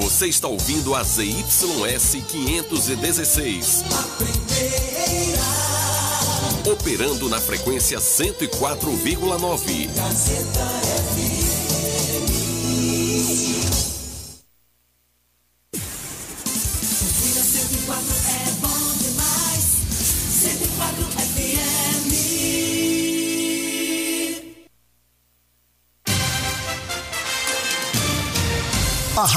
Você está ouvindo a ZYS 516. Operando na frequência 104,9. Gazeta A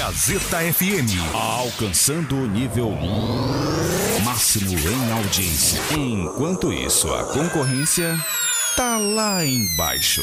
Gazeta FM. Alcançando o nível máximo em audiência. Enquanto isso, a concorrência tá lá embaixo.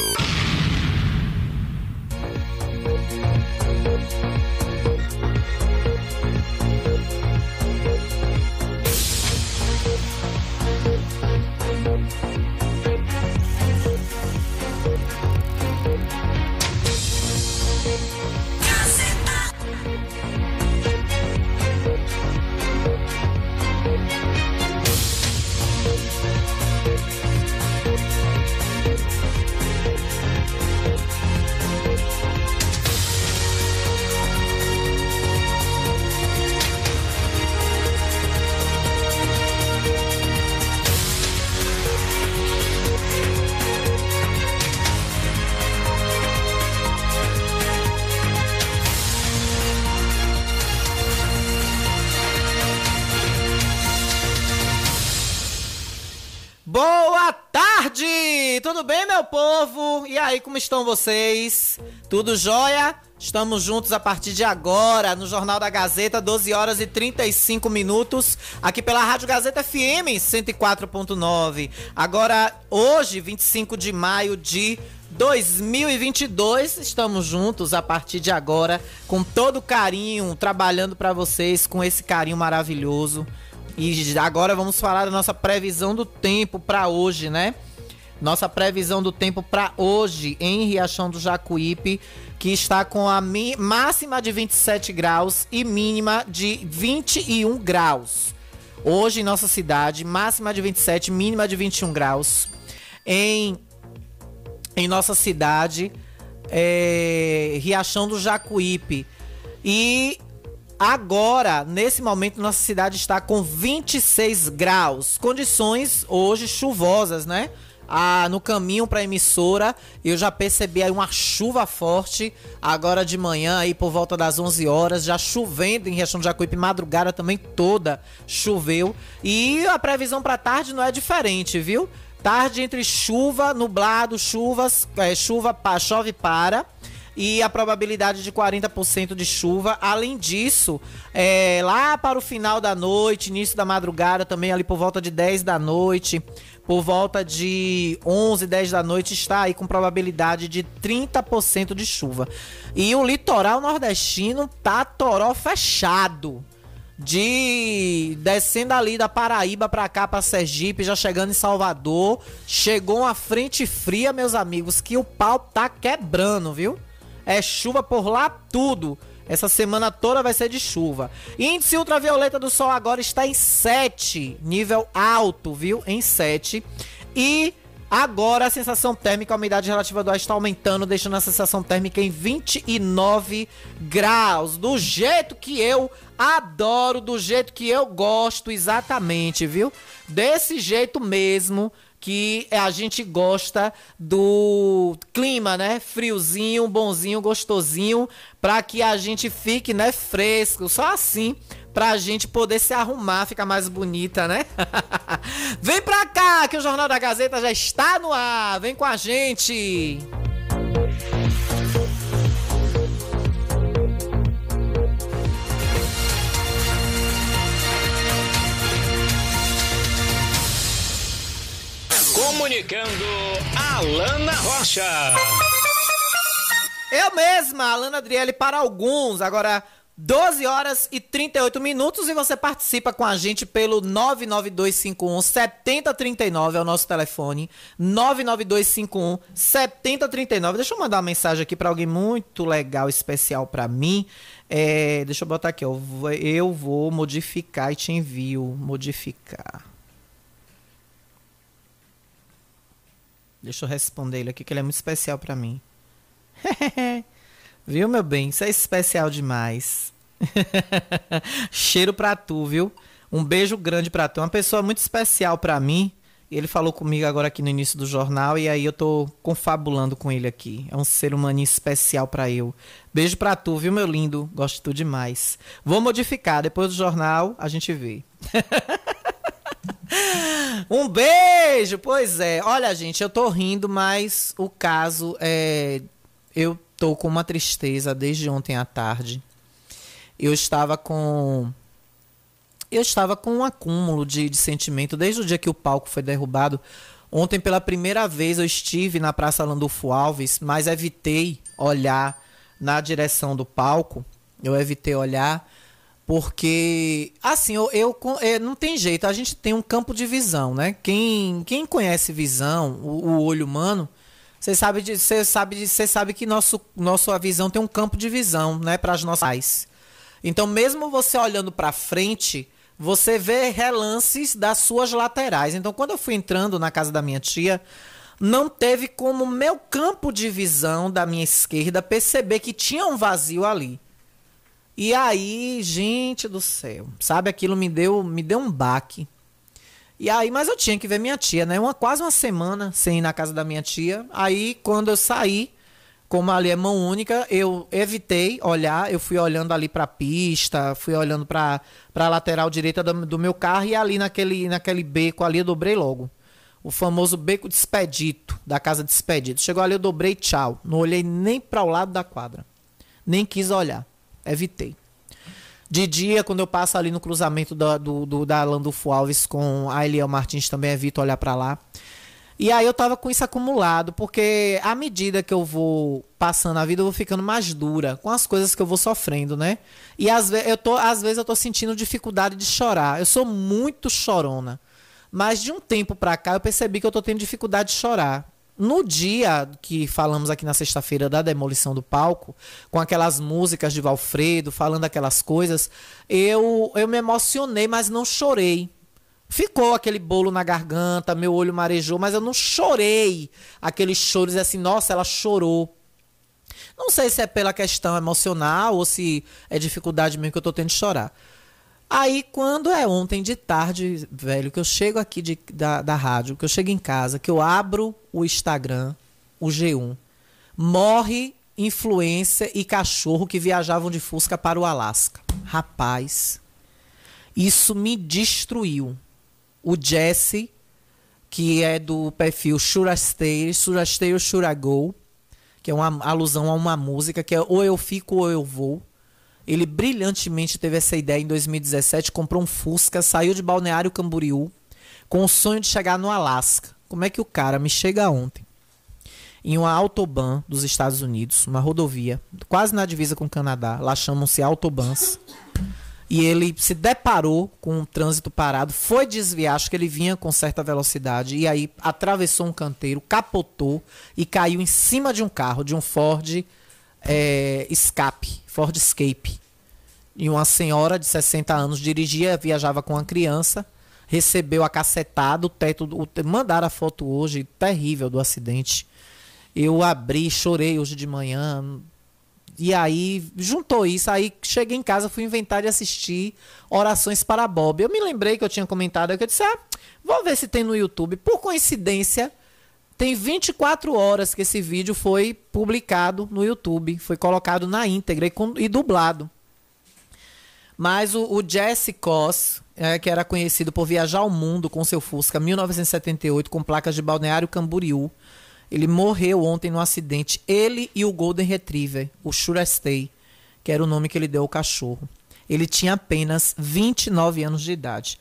Tudo bem, meu povo? E aí, como estão vocês? Tudo jóia? Estamos juntos a partir de agora no Jornal da Gazeta, 12 horas e 35 minutos, aqui pela Rádio Gazeta FM 104.9. Agora, hoje, 25 de maio de 2022, estamos juntos a partir de agora, com todo carinho, trabalhando para vocês com esse carinho maravilhoso. E agora vamos falar da nossa previsão do tempo para hoje, né? Nossa previsão do tempo para hoje em Riachão do Jacuípe, que está com a máxima de 27 graus e mínima de 21 graus. Hoje em nossa cidade, máxima de 27, mínima de 21 graus. Em, em nossa cidade, é, Riachão do Jacuípe. E agora, nesse momento, nossa cidade está com 26 graus. Condições hoje chuvosas, né? No caminho para a emissora, eu já percebi aí uma chuva forte agora de manhã aí por volta das 11 horas, já chovendo em Riachão de Jacuípe, madrugada também toda choveu. E a previsão para tarde não é diferente, viu? Tarde entre chuva, nublado, chuvas, é, chuva, pa, chove para e a probabilidade de 40% de chuva. Além disso, é, lá para o final da noite, início da madrugada, também ali por volta de 10 da noite, por volta de 11, 10 da noite, está aí com probabilidade de 30% de chuva. E o litoral nordestino tá toró fechado. De descendo ali da Paraíba para cá, para Sergipe, já chegando em Salvador. Chegou uma frente fria, meus amigos, que o pau tá quebrando, viu? É chuva por lá tudo. Essa semana toda vai ser de chuva. Índice ultravioleta do sol agora está em 7, nível alto, viu? Em 7. E agora a sensação térmica, a umidade relativa do ar está aumentando, deixando a sensação térmica em 29 graus. Do jeito que eu adoro, do jeito que eu gosto, exatamente, viu? Desse jeito mesmo que a gente gosta do clima, né? Friozinho, bonzinho, gostosinho, para que a gente fique, né, fresco. Só assim pra gente poder se arrumar, ficar mais bonita, né? Vem pra cá que o Jornal da Gazeta já está no ar. Vem com a gente. Comunicando Alana Rocha. Eu mesma, Alana Adriele para alguns. Agora, 12 horas e 38 minutos e você participa com a gente pelo 99251 7039 é o nosso telefone. 99251 7039. Deixa eu mandar uma mensagem aqui para alguém muito legal, especial para mim. É, deixa eu botar aqui, ó, eu vou modificar e te envio. Modificar. Deixa eu responder ele aqui, que ele é muito especial para mim. viu, meu bem? Isso é especial demais. Cheiro pra tu, viu? Um beijo grande pra tu. Uma pessoa muito especial pra mim. Ele falou comigo agora aqui no início do jornal e aí eu tô confabulando com ele aqui. É um ser humano especial para eu. Beijo pra tu, viu, meu lindo? Gosto de tu demais. Vou modificar, depois do jornal a gente vê. um beijo! Pois é. Olha, gente, eu tô rindo, mas o caso é. Eu tô com uma tristeza desde ontem à tarde. Eu estava com eu estava com um acúmulo de, de sentimento desde o dia que o palco foi derrubado. Ontem, pela primeira vez, eu estive na Praça Landulfo Alves, mas evitei olhar na direção do palco. Eu evitei olhar porque, assim, eu, eu, é, não tem jeito, a gente tem um campo de visão, né? Quem, quem conhece visão, o, o olho humano, você sabe, você sabe, você sabe que nosso, nossa visão tem um campo de visão, né, para as nossas. Então, mesmo você olhando para frente, você vê relances das suas laterais. Então, quando eu fui entrando na casa da minha tia, não teve como meu campo de visão da minha esquerda perceber que tinha um vazio ali. E aí, gente do céu, sabe aquilo me deu, me deu um baque. E aí, mas eu tinha que ver minha tia, né? Uma quase uma semana sem ir na casa da minha tia. Aí, quando eu saí, como ali é mão única, eu evitei olhar, eu fui olhando ali para a pista, fui olhando para a lateral direita do, do, meu carro e ali naquele, naquele beco ali eu dobrei logo. O famoso beco de expedito, da casa de expedito. Chegou ali, eu dobrei tchau. Não olhei nem para o lado da quadra. Nem quis olhar. Evitei. De dia, quando eu passo ali no cruzamento da, do, do, da Landulfo Alves com a Eliel Martins, também evito olhar para lá. E aí eu tava com isso acumulado, porque à medida que eu vou passando a vida, eu vou ficando mais dura com as coisas que eu vou sofrendo, né? E às, ve eu tô, às vezes eu tô sentindo dificuldade de chorar. Eu sou muito chorona. Mas de um tempo pra cá eu percebi que eu tô tendo dificuldade de chorar. No dia que falamos aqui na sexta-feira da demolição do palco, com aquelas músicas de Valfredo, falando aquelas coisas, eu, eu me emocionei, mas não chorei. Ficou aquele bolo na garganta, meu olho marejou, mas eu não chorei aqueles choros assim, nossa, ela chorou. Não sei se é pela questão emocional ou se é dificuldade mesmo que eu tô tendo de chorar. Aí, quando é ontem de tarde, velho, que eu chego aqui de, da, da rádio, que eu chego em casa, que eu abro o Instagram, o G1, morre influência e cachorro que viajavam de Fusca para o Alasca. Rapaz, isso me destruiu o Jesse, que é do perfil Shurasteiro, Shurasteiro Shuragol, que é uma alusão a uma música que é Ou Eu Fico ou Eu Vou. Ele brilhantemente teve essa ideia em 2017, comprou um Fusca, saiu de Balneário Camboriú com o sonho de chegar no Alasca. Como é que o cara me chega ontem? Em uma autobahn dos Estados Unidos, uma rodovia, quase na divisa com o Canadá, lá chamam-se autobahns e ele se deparou com um trânsito parado, foi desviar, acho que ele vinha com certa velocidade, e aí atravessou um canteiro, capotou e caiu em cima de um carro, de um Ford é, Escape, Ford Escape. E uma senhora de 60 anos dirigia, viajava com uma criança, recebeu a cacetada, o teto, o, mandaram a foto hoje, terrível do acidente. Eu abri, chorei hoje de manhã, e aí juntou isso, aí cheguei em casa, fui inventar de assistir Orações para Bob. Eu me lembrei que eu tinha comentado que eu disse: "Ah, vou ver se tem no YouTube". Por coincidência, tem 24 horas que esse vídeo foi publicado no YouTube, foi colocado na íntegra e, com, e dublado. Mas o, o Jesse Koss, é, que era conhecido por viajar ao mundo com seu Fusca 1978 com placas de Balneário Camboriú, ele morreu ontem no acidente. Ele e o Golden Retriever, o Shurastay, que era o nome que ele deu ao cachorro. Ele tinha apenas 29 anos de idade.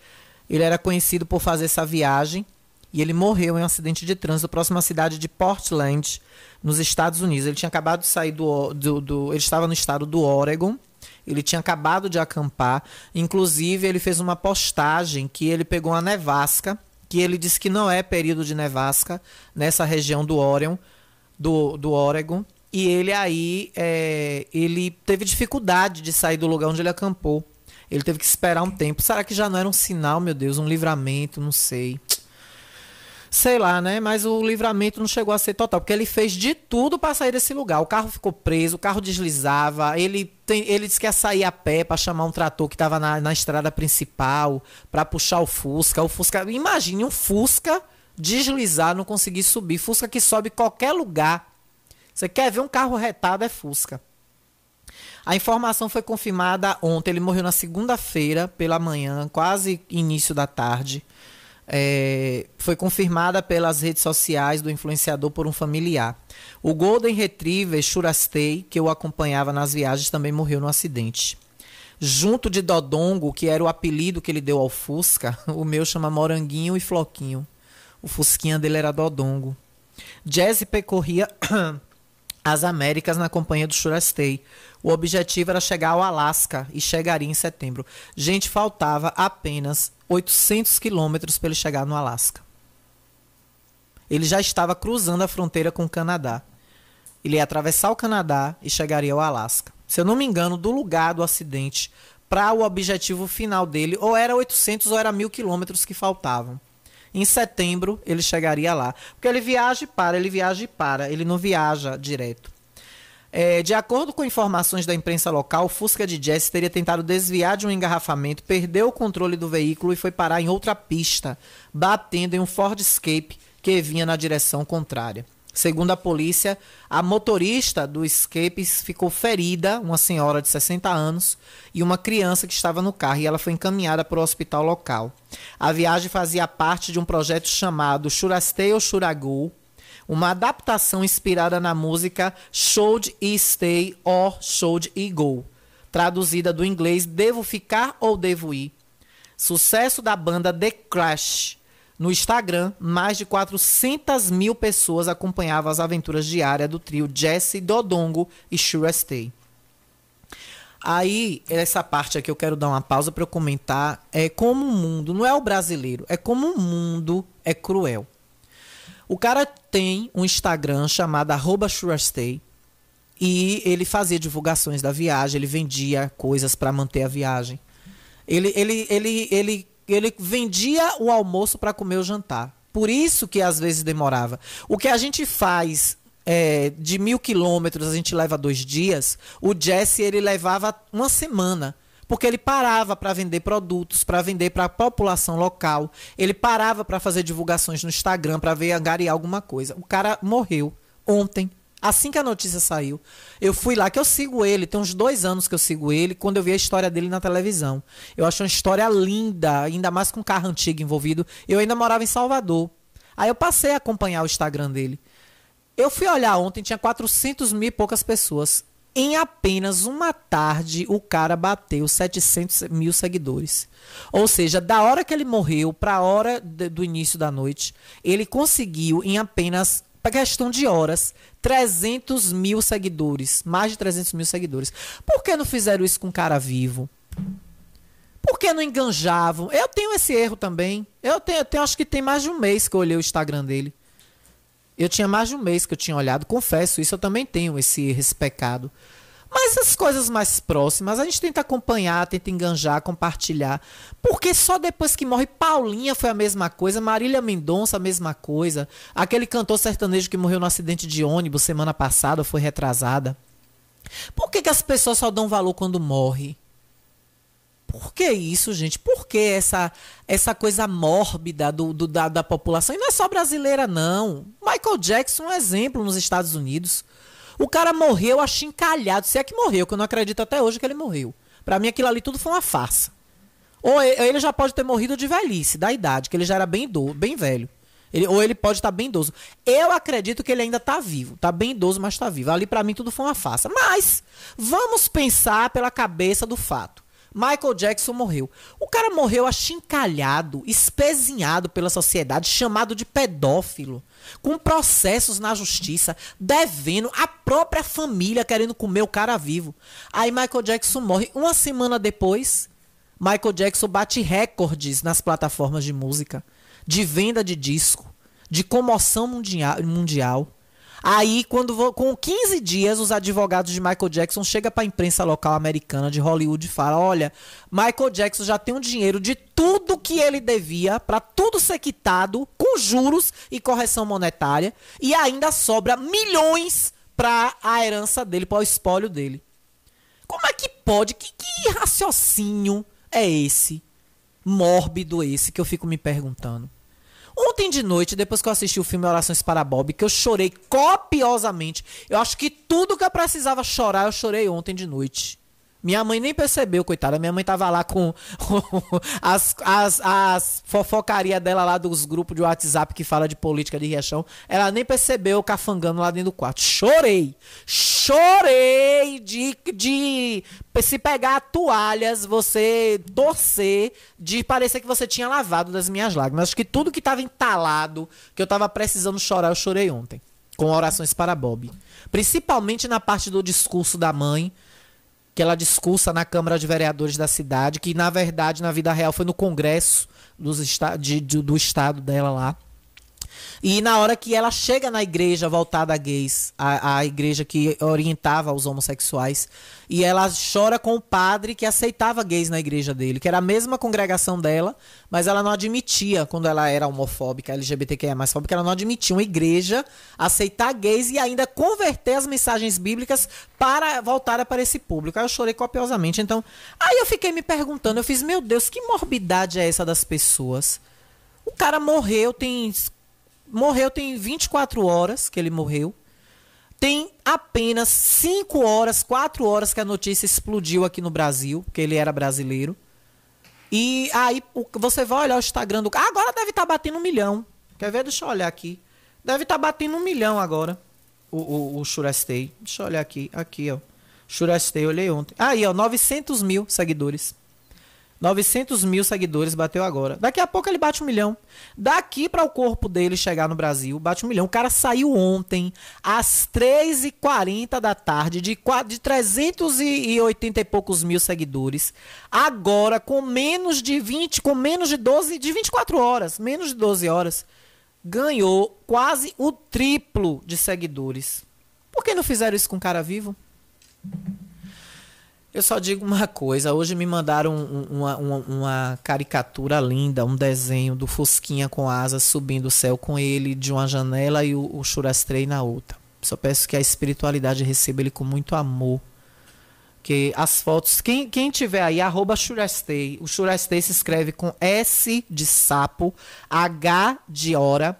Ele era conhecido por fazer essa viagem e ele morreu em um acidente de trânsito próximo à cidade de Portland, nos Estados Unidos. Ele tinha acabado de sair do, do, do ele estava no estado do Oregon Ele tinha acabado de acampar. Inclusive, ele fez uma postagem que ele pegou uma nevasca, que ele disse que não é período de nevasca nessa região do Orion, do, do Oregon. E ele aí, é, ele teve dificuldade de sair do lugar onde ele acampou. Ele teve que esperar um tempo. Será que já não era um sinal, meu Deus, um livramento? Não sei. Sei lá, né? Mas o livramento não chegou a ser total, porque ele fez de tudo para sair desse lugar. O carro ficou preso, o carro deslizava, ele, tem, ele disse que ia sair a pé para chamar um trator que estava na, na estrada principal, para puxar o Fusca. O Fusca, imagine um Fusca deslizar, não conseguir subir. Fusca que sobe qualquer lugar. Você quer ver um carro retado, é Fusca. A informação foi confirmada ontem. Ele morreu na segunda-feira, pela manhã, quase início da tarde. É, foi confirmada pelas redes sociais do influenciador por um familiar. O Golden Retriever Shurastei, que eu acompanhava nas viagens, também morreu no acidente. Junto de Dodongo, que era o apelido que ele deu ao Fusca, o meu chama Moranguinho e Floquinho. O Fusquinha dele era Dodongo. Jazzy percorria as Américas na companhia do Shurastei. O objetivo era chegar ao Alasca e chegaria em setembro. Gente, faltava apenas 800 quilômetros para ele chegar no Alasca. Ele já estava cruzando a fronteira com o Canadá. Ele ia atravessar o Canadá e chegaria ao Alasca. Se eu não me engano, do lugar do acidente para o objetivo final dele, ou era 800 ou era mil quilômetros que faltavam. Em setembro ele chegaria lá. Porque ele viaja e para, ele viaja e para, ele não viaja direto. É, de acordo com informações da imprensa local, o Fusca de Jesse teria tentado desviar de um engarrafamento, perdeu o controle do veículo e foi parar em outra pista, batendo em um Ford Escape que vinha na direção contrária. Segundo a polícia, a motorista do Escape ficou ferida, uma senhora de 60 anos, e uma criança que estava no carro, e ela foi encaminhada para o hospital local. A viagem fazia parte de um projeto chamado Shurastei ou Shuragul, uma adaptação inspirada na música Should I Stay or Should I Go, traduzida do inglês Devo Ficar ou Devo Ir. Sucesso da banda The Crash. No Instagram, mais de 400 mil pessoas acompanhavam as aventuras diárias do trio Jesse, Dodongo e Sure Stay. Aí, essa parte aqui eu quero dar uma pausa para eu comentar. É como o mundo, não é o brasileiro, é como o mundo é cruel. O cara tem um Instagram chamado Surastay e ele fazia divulgações da viagem, ele vendia coisas para manter a viagem. Ele, ele, ele, ele, ele vendia o almoço para comer o jantar. Por isso que às vezes demorava. O que a gente faz é, de mil quilômetros, a gente leva dois dias. O Jesse ele levava uma semana porque ele parava para vender produtos, para vender para a população local. Ele parava para fazer divulgações no Instagram, para ver angariar alguma coisa. O cara morreu ontem. Assim que a notícia saiu, eu fui lá, que eu sigo ele, tem uns dois anos que eu sigo ele, quando eu vi a história dele na televisão. Eu achei uma história linda, ainda mais com carro antigo envolvido. Eu ainda morava em Salvador. Aí eu passei a acompanhar o Instagram dele. Eu fui olhar ontem, tinha 400 mil e poucas pessoas. Em apenas uma tarde, o cara bateu 700 mil seguidores. Ou seja, da hora que ele morreu para a hora de, do início da noite, ele conseguiu, em apenas questão de horas, 300 mil seguidores. Mais de 300 mil seguidores. Por que não fizeram isso com um cara vivo? Por que não enganjavam? Eu tenho esse erro também. Eu tenho, eu tenho, acho que tem mais de um mês que eu olhei o Instagram dele. Eu tinha mais de um mês que eu tinha olhado, confesso, isso eu também tenho esse, esse pecado. Mas as coisas mais próximas, a gente tenta acompanhar, tenta enganjar, compartilhar. Porque só depois que morre Paulinha foi a mesma coisa, Marília Mendonça a mesma coisa, aquele cantor sertanejo que morreu no acidente de ônibus semana passada, foi retrasada. Por que, que as pessoas só dão valor quando morre? Por que isso, gente? Por que essa, essa coisa mórbida do, do da, da, população? E não é só brasileira, não. Michael Jackson é um exemplo nos Estados Unidos. O cara morreu achincalhado. Se é que morreu, que eu não acredito até hoje que ele morreu. Para mim, aquilo ali tudo foi uma farsa. Ou ele já pode ter morrido de velhice, da idade, que ele já era bem, do, bem velho. Ele, ou ele pode estar bem idoso. Eu acredito que ele ainda está vivo. Está bem idoso, mas está vivo. Ali, para mim, tudo foi uma farsa. Mas, vamos pensar pela cabeça do fato. Michael Jackson morreu. O cara morreu achincalhado, espezinhado pela sociedade, chamado de pedófilo, com processos na justiça, devendo a própria família querendo comer o cara vivo. Aí Michael Jackson morre. Uma semana depois, Michael Jackson bate recordes nas plataformas de música, de venda de disco, de comoção mundial. mundial. Aí, quando com 15 dias, os advogados de Michael Jackson chegam para a imprensa local americana de Hollywood e falam: olha, Michael Jackson já tem o dinheiro de tudo que ele devia, para tudo ser quitado, com juros e correção monetária, e ainda sobra milhões para a herança dele, para o espólio dele. Como é que pode? Que, que raciocínio é esse? Mórbido esse que eu fico me perguntando. Ontem de noite, depois que eu assisti o filme Orações para Bob, que eu chorei copiosamente. Eu acho que tudo que eu precisava chorar, eu chorei ontem de noite. Minha mãe nem percebeu, coitada. Minha mãe tava lá com as, as, as fofocarias dela lá dos grupos de WhatsApp que fala de política de Riachão. Ela nem percebeu cafangando lá dentro do quarto. Chorei. Chorei de, de se pegar toalhas, você torcer, de parecer que você tinha lavado das minhas lágrimas. Acho que tudo que tava entalado, que eu tava precisando chorar, eu chorei ontem. Com orações para Bob. Principalmente na parte do discurso da mãe que ela discursa na Câmara de Vereadores da cidade, que na verdade, na vida real, foi no Congresso dos de, de, do estado dela lá. E na hora que ela chega na igreja voltada a gays, a, a igreja que orientava os homossexuais, e ela chora com o padre que aceitava gays na igreja dele, que era a mesma congregação dela, mas ela não admitia, quando ela era homofóbica, LGBTQIA mais fóbica, ela não admitia uma igreja aceitar gays e ainda converter as mensagens bíblicas para voltar para esse público. Aí eu chorei copiosamente. Então, aí eu fiquei me perguntando, eu fiz, meu Deus, que morbidade é essa das pessoas? O cara morreu, tem morreu tem 24 horas que ele morreu. Tem apenas 5 horas, 4 horas que a notícia explodiu aqui no Brasil, porque ele era brasileiro. E aí você vai olhar o Instagram do cara. Agora deve estar tá batendo um milhão. Quer ver? Deixa eu olhar aqui. Deve estar tá batendo um milhão agora. O, o, o. Deixa eu olhar aqui. Aqui, ó. Shurastei, olhei ontem. Aí, ó. 900 mil seguidores. 900 mil seguidores bateu agora. Daqui a pouco ele bate um milhão. Daqui para o corpo dele chegar no Brasil, bate um milhão. O cara saiu ontem, às 3h40 da tarde, de, de 380 e poucos mil seguidores. Agora, com menos de 20, com menos de 12, de 24 horas, menos de 12 horas, ganhou quase o triplo de seguidores. Por que não fizeram isso com o cara vivo? Eu só digo uma coisa. Hoje me mandaram uma, uma, uma, caricatura linda, um desenho do Fusquinha com asas subindo o céu com ele de uma janela e o, o Churastrei na outra. Só peço que a espiritualidade receba ele com muito amor. Que as fotos. Quem, quem tiver aí, arroba. O Churastei se escreve com S de sapo, H de hora,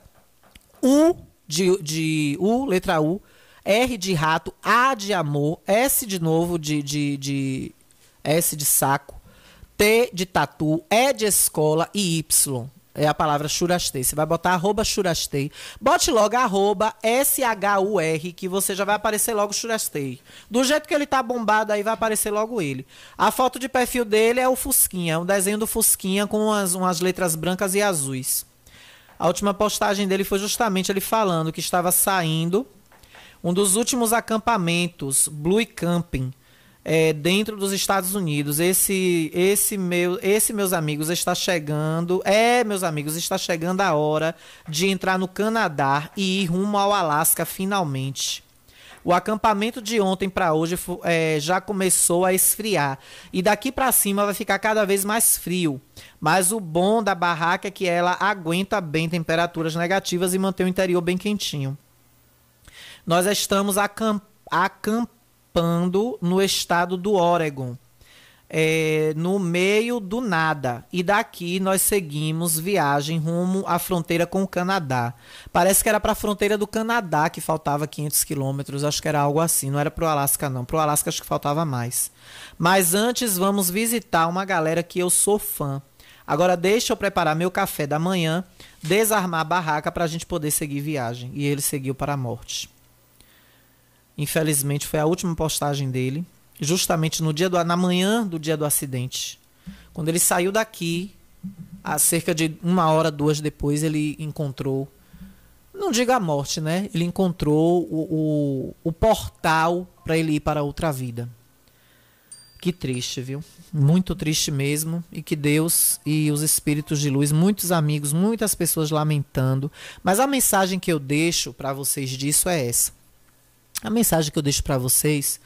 U de, de U, letra U, R de rato, A de amor, S de novo de, de, de S de saco, T de tatu, E de escola e Y. É a palavra churastei. Você vai botar arroba churastei. Bote logo arroba S-H-U-R, que você já vai aparecer logo churastei. Do jeito que ele tá bombado aí, vai aparecer logo ele. A foto de perfil dele é o Fusquinha, um desenho do Fusquinha com umas, umas letras brancas e azuis. A última postagem dele foi justamente ele falando que estava saindo um dos últimos acampamentos, Blue Camping, é, dentro dos Estados Unidos. Esse, esse, meu, esse, meus amigos, está chegando. É, meus amigos, está chegando a hora de entrar no Canadá e ir rumo ao Alasca finalmente. O acampamento de ontem para hoje é, já começou a esfriar e daqui para cima vai ficar cada vez mais frio. Mas o bom da barraca é que ela aguenta bem temperaturas negativas e mantém o interior bem quentinho. Nós estamos acampando no estado do Oregon. É, no meio do nada. E daqui nós seguimos viagem rumo à fronteira com o Canadá. Parece que era para a fronteira do Canadá que faltava 500 quilômetros. Acho que era algo assim. Não era para o Alasca, não. Para o Alasca acho que faltava mais. Mas antes vamos visitar uma galera que eu sou fã. Agora deixa eu preparar meu café da manhã, desarmar a barraca para a gente poder seguir viagem. E ele seguiu para a morte. Infelizmente foi a última postagem dele. justamente no dia do, na manhã do dia do acidente. Quando ele saiu daqui, a cerca de uma hora, duas depois, ele encontrou, não diga a morte, né? Ele encontrou o, o, o portal para ele ir para outra vida. Que triste, viu? Muito triste mesmo. E que Deus e os espíritos de luz, muitos amigos, muitas pessoas lamentando. Mas a mensagem que eu deixo para vocês disso é essa. A mensagem que eu deixo para vocês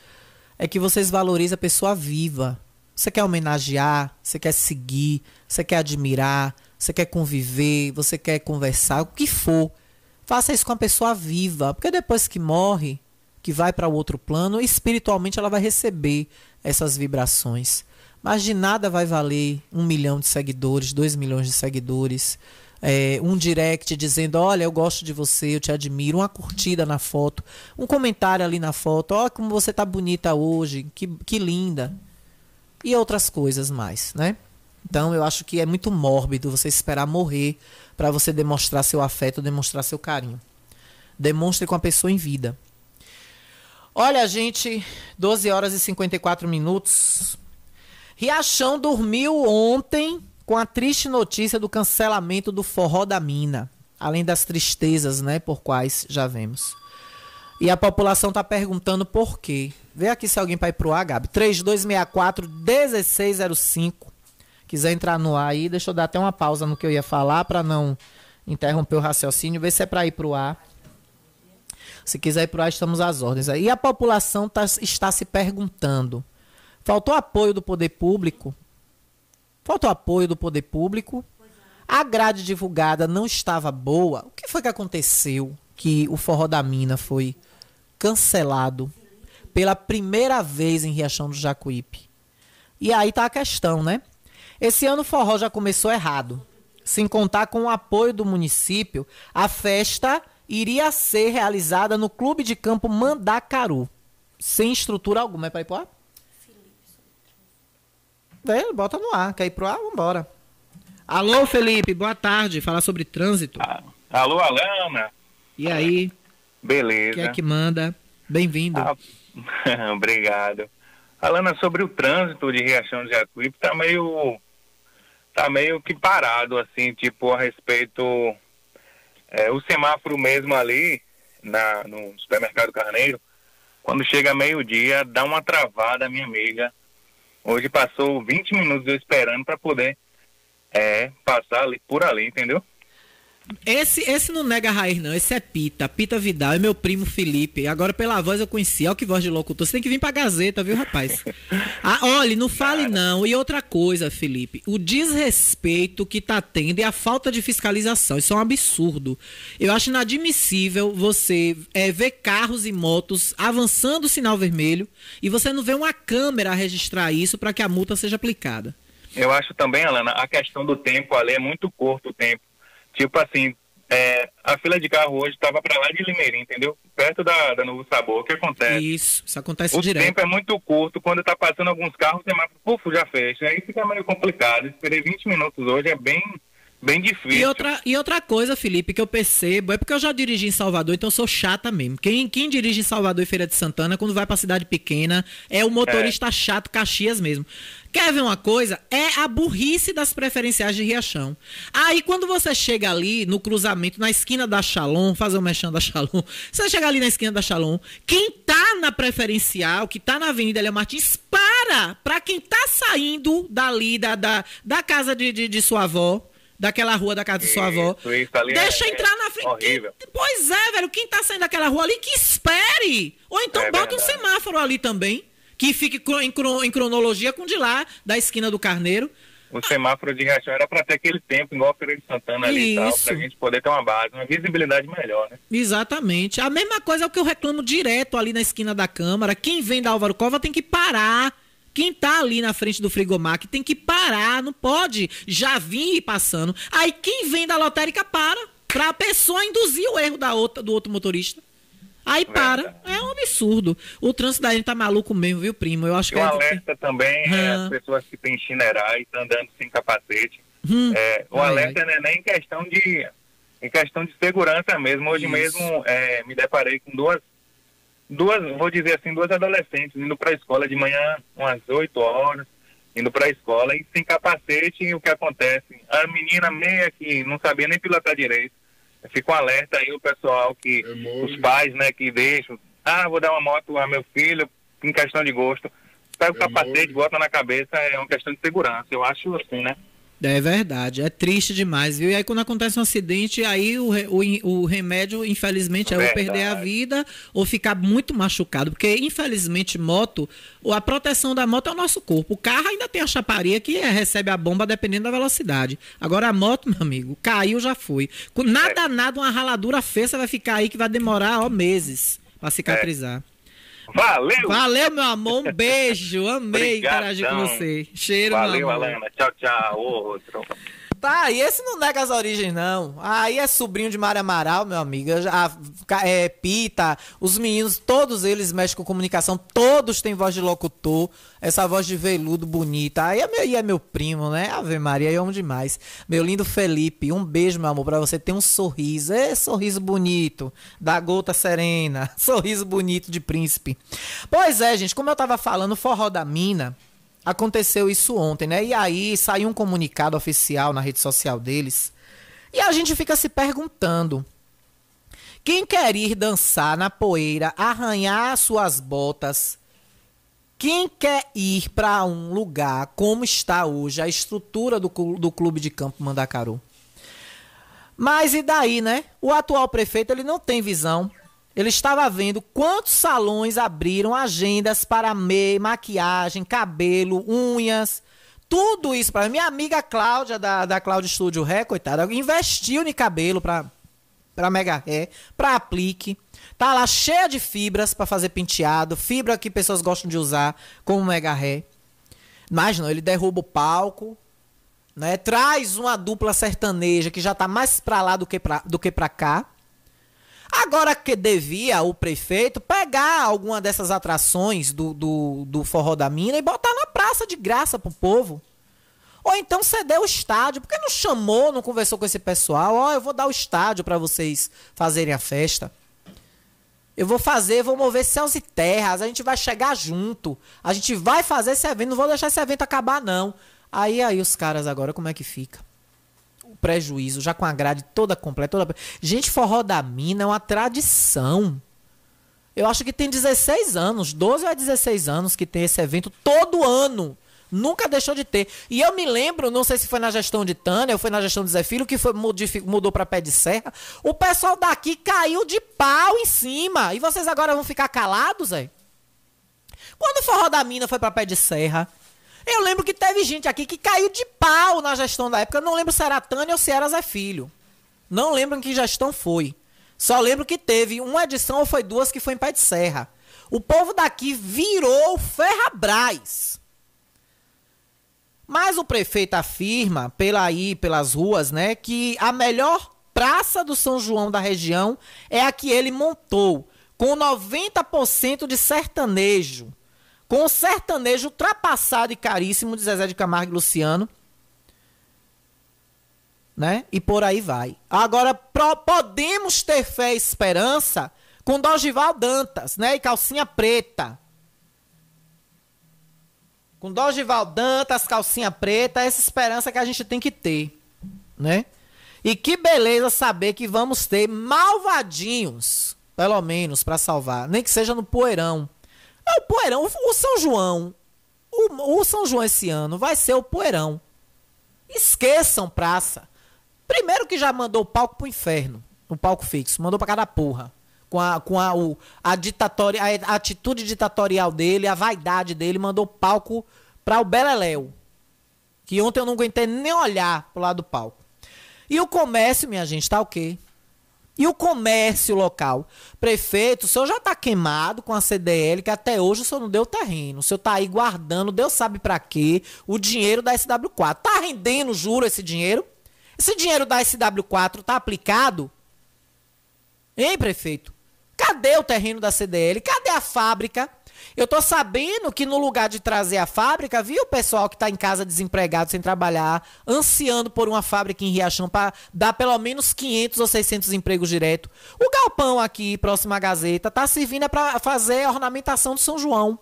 é que vocês valorizem a pessoa viva. Você quer homenagear, você quer seguir, você quer admirar, você quer conviver, você quer conversar, o que for. Faça isso com a pessoa viva, porque depois que morre, que vai para o outro plano, espiritualmente ela vai receber essas vibrações. Mas de nada vai valer um milhão de seguidores, dois milhões de seguidores, é, um direct dizendo: Olha, eu gosto de você, eu te admiro, uma curtida na foto, um comentário ali na foto: Olha como você tá bonita hoje, que, que linda. E outras coisas mais, né? Então eu acho que é muito mórbido você esperar morrer para você demonstrar seu afeto, demonstrar seu carinho. Demonstre com a pessoa em vida. Olha, gente, 12 horas e 54 minutos. Riachão dormiu ontem com a triste notícia do cancelamento do Forró da Mina, além das tristezas, né, por quais já vemos. E a população está perguntando por quê. Vê aqui se alguém vai pro ar, Gabi. 3264 1605. Quiser entrar no ar aí, deixa eu dar até uma pausa no que eu ia falar para não interromper o raciocínio, ver se é para ir pro ar. Se quiser ir pro ar, estamos às ordens. E a população tá, está se perguntando: faltou apoio do poder público Faltou apoio do poder público. A grade divulgada não estava boa. O que foi que aconteceu que o Forró da Mina foi cancelado pela primeira vez em Riachão do Jacuípe? E aí tá a questão, né? Esse ano o forró já começou errado. Sem contar com o apoio do município, a festa iria ser realizada no Clube de Campo Mandacaru. Sem estrutura alguma. É para ir Vem, bota no ar. Quer ir pro ar? Vambora. Alô, Felipe, boa tarde. Falar sobre trânsito. Ah, alô, Alana. E aí? Beleza. Quem é que manda? Bem-vindo. Ah, obrigado. Alana, sobre o trânsito de Riachão de Jacuípe, tá meio tá meio que parado, assim, tipo, a respeito é, o semáforo mesmo ali na, no supermercado Carneiro, quando chega meio-dia, dá uma travada, minha amiga. Hoje passou 20 minutos eu esperando para poder é, passar ali, por ali, entendeu? Esse, esse não nega raiz, não. Esse é Pita. Pita Vidal é meu primo Felipe. Agora, pela voz eu conheci. Olha que voz de locutor. Você tem que vir pra Gazeta, viu, rapaz? Ah, olha, não fale não. E outra coisa, Felipe. O desrespeito que tá tendo e a falta de fiscalização. Isso é um absurdo. Eu acho inadmissível você é, ver carros e motos avançando o sinal vermelho e você não vê uma câmera registrar isso para que a multa seja aplicada. Eu acho também, Alana, a questão do tempo ali é muito curto o tempo Tipo assim, é, a fila de carro hoje estava para lá de Limeirim, entendeu? Perto da, da Novo Sabor. O que acontece? Isso, isso acontece o direto. O tempo é muito curto. Quando está passando alguns carros, o semáforo, puf, já fecha. Aí fica meio complicado. Esperei 20 minutos hoje, é bem bem difícil. E outra, e outra coisa, Felipe, que eu percebo, é porque eu já dirigi em Salvador, então eu sou chata mesmo. Quem, quem dirige em Salvador e Feira de Santana, quando vai pra cidade pequena, é o motorista é. chato Caxias mesmo. Quer ver uma coisa? É a burrice das preferenciais de Riachão. Aí quando você chega ali no cruzamento, na esquina da Shalom, fazer o mexão da Shalom, você chega ali na esquina da Shalom, quem tá na preferencial, que tá na Avenida Elia Martins, para! Pra quem tá saindo dali, da, da, da casa de, de, de sua avó, daquela rua da casa de sua avó. Isso, deixa é, entrar na frente. Horrível. Pois é, velho. Quem tá saindo daquela rua ali, que espere. Ou então é bota verdade. um semáforo ali também que fique em, cronologia com de lá, da esquina do Carneiro. O semáforo de Riachão era para ter aquele tempo, igual a Feira de Santana ali Isso. e tal, pra gente poder ter uma base, uma visibilidade melhor, né? Exatamente. A mesma coisa é o que eu reclamo direto ali na esquina da Câmara. Quem vem da Álvaro Cova tem que parar. Quem tá ali na frente do frigomac tem que parar, não pode já vir passando. Aí quem vem da lotérica para, pra a pessoa induzir o erro da outra, do outro motorista. Aí para. É um absurdo. O trânsito da gente tá maluco mesmo, viu, primo? Eu acho e que. Um é alerta também é as pessoas que têm chinerai e estão andando sem capacete. Hum. É, o ai, alerta ai. não é nem em questão de. Em questão de segurança mesmo. Hoje Isso. mesmo é, me deparei com duas, duas, vou dizer assim, duas adolescentes indo para a escola de manhã, umas 8 horas, indo para a escola e sem capacete, e o que acontece? A menina meia que não sabia nem pilotar direito. Fica um alerta aí o pessoal que, é os pais, né, que deixam, ah, vou dar uma moto a meu filho, em questão de gosto. Pega o é capacete, bota na cabeça, é uma questão de segurança. Eu acho assim, né? É verdade, é triste demais, viu? E aí quando acontece um acidente, aí o, o, o remédio, infelizmente, é verdade. ou perder a vida ou ficar muito machucado. Porque, infelizmente, moto, a proteção da moto é o nosso corpo. O carro ainda tem a chaparia que é, recebe a bomba dependendo da velocidade. Agora a moto, meu amigo, caiu, já foi. Com nada, é. nada, uma raladura feia, você vai ficar aí que vai demorar, ó, meses para cicatrizar. É. Valeu! Valeu, meu amor. Um beijo. Amei interagir com você. Cheiro, Valeu, meu amor. Alana. Tchau, tchau. Outro. Tá, e esse não nega as origens, não. Aí é sobrinho de Mário Amaral, meu amigo. A, é, Pita, os meninos, todos eles mexem com comunicação, todos têm voz de locutor, essa voz de veludo bonita. Aí é meu, e é meu primo, né? Ave Maria, eu amo demais. Meu lindo Felipe, um beijo, meu amor, pra você ter um sorriso. É sorriso bonito, da gota serena. Sorriso bonito de príncipe. Pois é, gente, como eu tava falando, forró da mina Aconteceu isso ontem, né? E aí saiu um comunicado oficial na rede social deles. E a gente fica se perguntando: quem quer ir dançar na poeira, arranhar suas botas? Quem quer ir para um lugar como está hoje a estrutura do, do clube de campo Mandacaru? Mas e daí, né? O atual prefeito ele não tem visão. Ele estava vendo quantos salões abriram agendas para meia, maquiagem, cabelo, unhas. Tudo isso para minha amiga Cláudia, da, da Cláudia Studio Ré, coitada, investiu em cabelo para para Mega Ré, para aplique. Tá lá cheia de fibras para fazer penteado, fibra que pessoas gostam de usar, como Mega Ré. Mas não, ele derruba o palco, né? Traz uma dupla sertaneja que já tá mais para lá do que para do que para cá. Agora que devia o prefeito pegar alguma dessas atrações do, do, do Forró da Mina e botar na praça de graça pro povo. Ou então ceder o estádio. Por que não chamou, não conversou com esse pessoal? Ó, oh, eu vou dar o estádio para vocês fazerem a festa. Eu vou fazer, vou mover céus e terras. A gente vai chegar junto. A gente vai fazer esse evento. Não vou deixar esse evento acabar, não. Aí, aí, os caras agora, como é que fica? Prejuízo, já com a grade toda completa. Toda... Gente, forró da mina é uma tradição. Eu acho que tem 16 anos, 12 a 16 anos que tem esse evento todo ano. Nunca deixou de ter. E eu me lembro, não sei se foi na gestão de Tânia ou foi na gestão de Zé Filho, que foi, mudou para pé de serra. O pessoal daqui caiu de pau em cima. E vocês agora vão ficar calados, Zé? Quando o forró da mina foi para pé de serra, eu lembro que teve gente aqui que caiu de pau na gestão da época. Eu não lembro se era Tânia ou se era Zé Filho. Não lembro em que gestão foi. Só lembro que teve uma edição ou foi duas que foi em Pé de Serra. O povo daqui virou Ferrabras. Mas o prefeito afirma, pela aí, pelas ruas, né, que a melhor praça do São João da região é a que ele montou, com 90% de sertanejo com o sertanejo ultrapassado e caríssimo de Zezé de Camargo e Luciano. Né? E por aí vai. Agora, pro, podemos ter fé e esperança com Dogival Dantas, né? E calcinha preta. Com Dogival Dantas, calcinha preta, essa esperança que a gente tem que ter, né? E que beleza saber que vamos ter malvadinhos, pelo menos, para salvar. Nem que seja no poeirão. É o Poeirão. O São João. O, o São João esse ano vai ser o Poeirão. Esqueçam praça. Primeiro que já mandou o palco pro inferno. O palco fixo. Mandou pra cada porra. Com a, com a, o, a, ditatória, a atitude ditatorial dele, a vaidade dele, mandou o palco pra o Beleléu. Que ontem eu não aguentei nem olhar pro lado do palco. E o comércio, minha gente, tá o quê? E o comércio local? Prefeito, o senhor já está queimado com a CDL, que até hoje o senhor não deu terreno. O senhor está aí guardando, Deus sabe para quê, o dinheiro da SW4. Tá rendendo, juro, esse dinheiro? Esse dinheiro da SW4 tá aplicado? Hein, prefeito? Cadê o terreno da CDL? Cadê a fábrica? Eu tô sabendo que no lugar de trazer a fábrica, viu o pessoal que tá em casa desempregado, sem trabalhar, ansiando por uma fábrica em Riachão para dar pelo menos 500 ou 600 empregos direto. O galpão aqui, próximo à Gazeta, tá servindo para fazer a ornamentação do São João.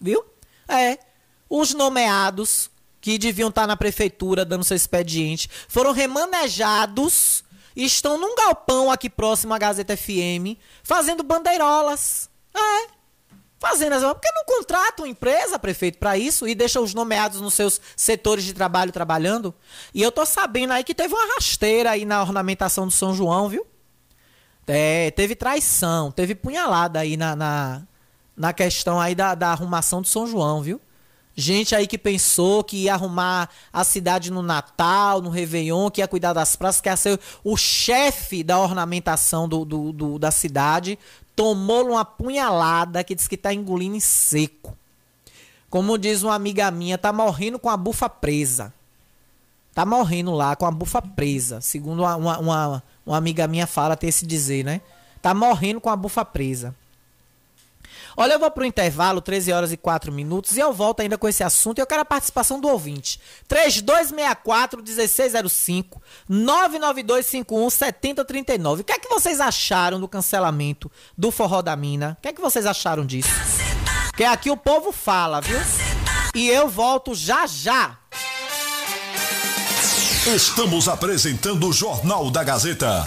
Viu? É. Os nomeados que deviam estar tá na prefeitura dando seu expediente foram remanejados e estão num galpão aqui próximo à Gazeta FM fazendo bandeirolas. É. Fazendo as. Porque não contrata uma empresa, prefeito, para isso e deixa os nomeados nos seus setores de trabalho trabalhando? E eu tô sabendo aí que teve uma rasteira aí na ornamentação do São João, viu? É, teve traição, teve punhalada aí na, na, na questão aí da, da arrumação do São João, viu? Gente aí que pensou que ia arrumar a cidade no Natal, no Réveillon, que ia cuidar das praças, que ia ser o chefe da ornamentação do, do, do da cidade, tomou uma punhalada que diz que tá engolindo em seco. Como diz uma amiga minha, tá morrendo com a bufa presa. Tá morrendo lá com a bufa presa. Segundo uma, uma, uma, amiga minha fala, tem esse dizer, né? Tá morrendo com a bufa presa. Olha, eu vou pro intervalo, 13 horas e 4 minutos, e eu volto ainda com esse assunto. E eu quero a participação do ouvinte. 3264-1605, 99251-7039. O que é que vocês acharam do cancelamento do Forró da Mina? O que é que vocês acharam disso? Que aqui o povo fala, viu? E eu volto já já. Estamos apresentando o Jornal da Gazeta.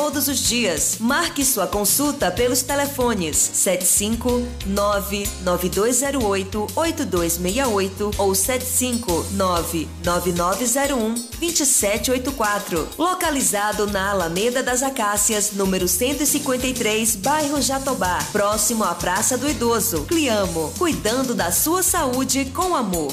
todos os dias. Marque sua consulta pelos telefones 75992088268 ou 75999012784. Localizado na Alameda das Acácias, número 153, bairro Jatobá, próximo à Praça do Idoso. Cliamo, cuidando da sua saúde com amor.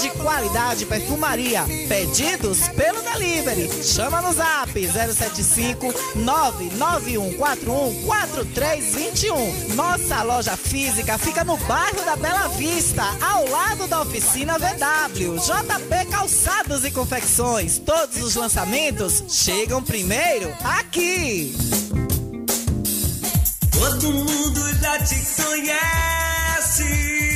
de qualidade perfumaria. Pedidos pelo delivery. Chama no zap 075 99141 4321. Nossa loja física fica no bairro da Bela Vista, ao lado da oficina VW. JP Calçados e Confecções. Todos os lançamentos chegam primeiro aqui. Todo mundo já te conhece.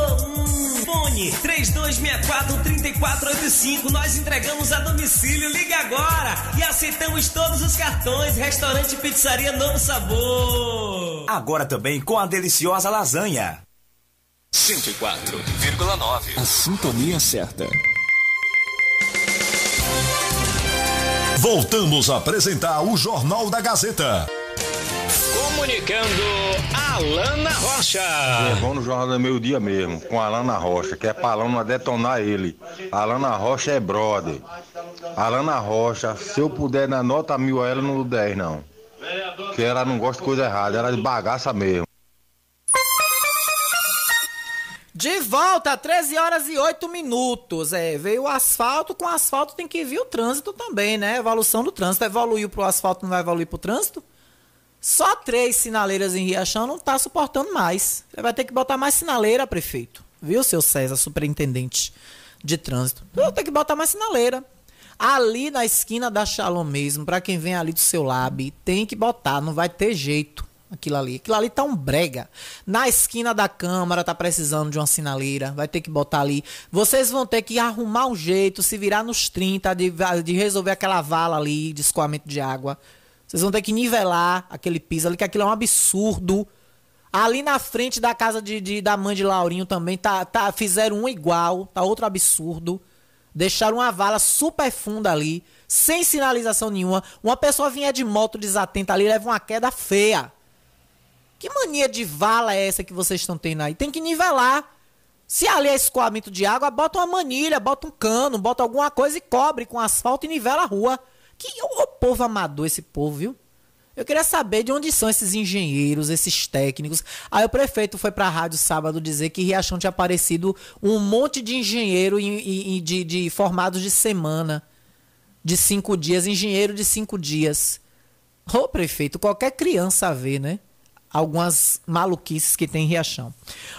Hum, fone 3264-3485. Nós entregamos a domicílio. Liga agora e aceitamos todos os cartões. Restaurante, pizzaria, novo sabor. Agora também com a deliciosa lasanha. 104,9. A sintonia certa. Voltamos a apresentar o Jornal da Gazeta. Comunicando Alana Rocha. É bom no Jornal do Meio Dia mesmo, com a Alana Rocha, que é pra Alana detonar ele. A Alana Rocha é brother. A Alana Rocha, se eu puder dar nota mil a ela, não dou 10 não. Porque ela não gosta de coisa errada, ela é de bagaça mesmo. De volta, 13 horas e 8 minutos. É, veio o asfalto, com o asfalto tem que vir o trânsito também, né? Evolução do trânsito. Evoluiu pro asfalto, não vai evoluir pro trânsito? Só três sinaleiras em Riachão não tá suportando mais. Você vai ter que botar mais sinaleira, prefeito. Viu, seu César, superintendente de trânsito? Vai ter que botar mais sinaleira. Ali na esquina da Shalom mesmo, pra quem vem ali do seu lab, tem que botar, não vai ter jeito aquilo ali. Aquilo ali tá um brega. Na esquina da Câmara tá precisando de uma sinaleira, vai ter que botar ali. Vocês vão ter que arrumar um jeito, se virar nos 30 de, de resolver aquela vala ali de escoamento de água. Vocês vão ter que nivelar aquele piso ali, que aquilo é um absurdo. Ali na frente da casa de, de da mãe de Laurinho também tá, tá fizeram um igual, tá outro absurdo. Deixaram uma vala super funda ali, sem sinalização nenhuma. Uma pessoa vinha de moto desatenta ali, leva uma queda feia. Que mania de vala é essa que vocês estão tendo aí? Tem que nivelar. Se ali é escoamento de água, bota uma manilha, bota um cano, bota alguma coisa e cobre com asfalto e nivela a rua. Que o povo amador esse povo, viu? Eu queria saber de onde são esses engenheiros, esses técnicos. Aí o prefeito foi para a rádio sábado dizer que Riachão tinha aparecido um monte de engenheiro em, de, de formados de semana, de cinco dias, engenheiro de cinco dias. Ô prefeito, qualquer criança vê, né? Algumas maluquices que tem em Riachão.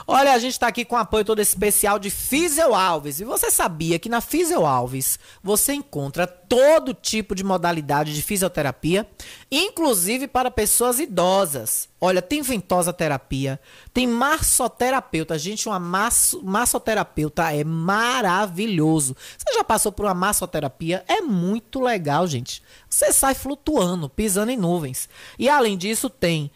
Olha, a gente está aqui com apoio todo especial de Fisio Alves. E você sabia que na Fisio Alves você encontra todo tipo de modalidade de fisioterapia, inclusive para pessoas idosas. Olha, tem ventosa terapia, tem massoterapeuta. Gente, uma masso, massoterapeuta é maravilhoso. Você já passou por uma massoterapia? É muito legal, gente. Você sai flutuando, pisando em nuvens. E além disso, tem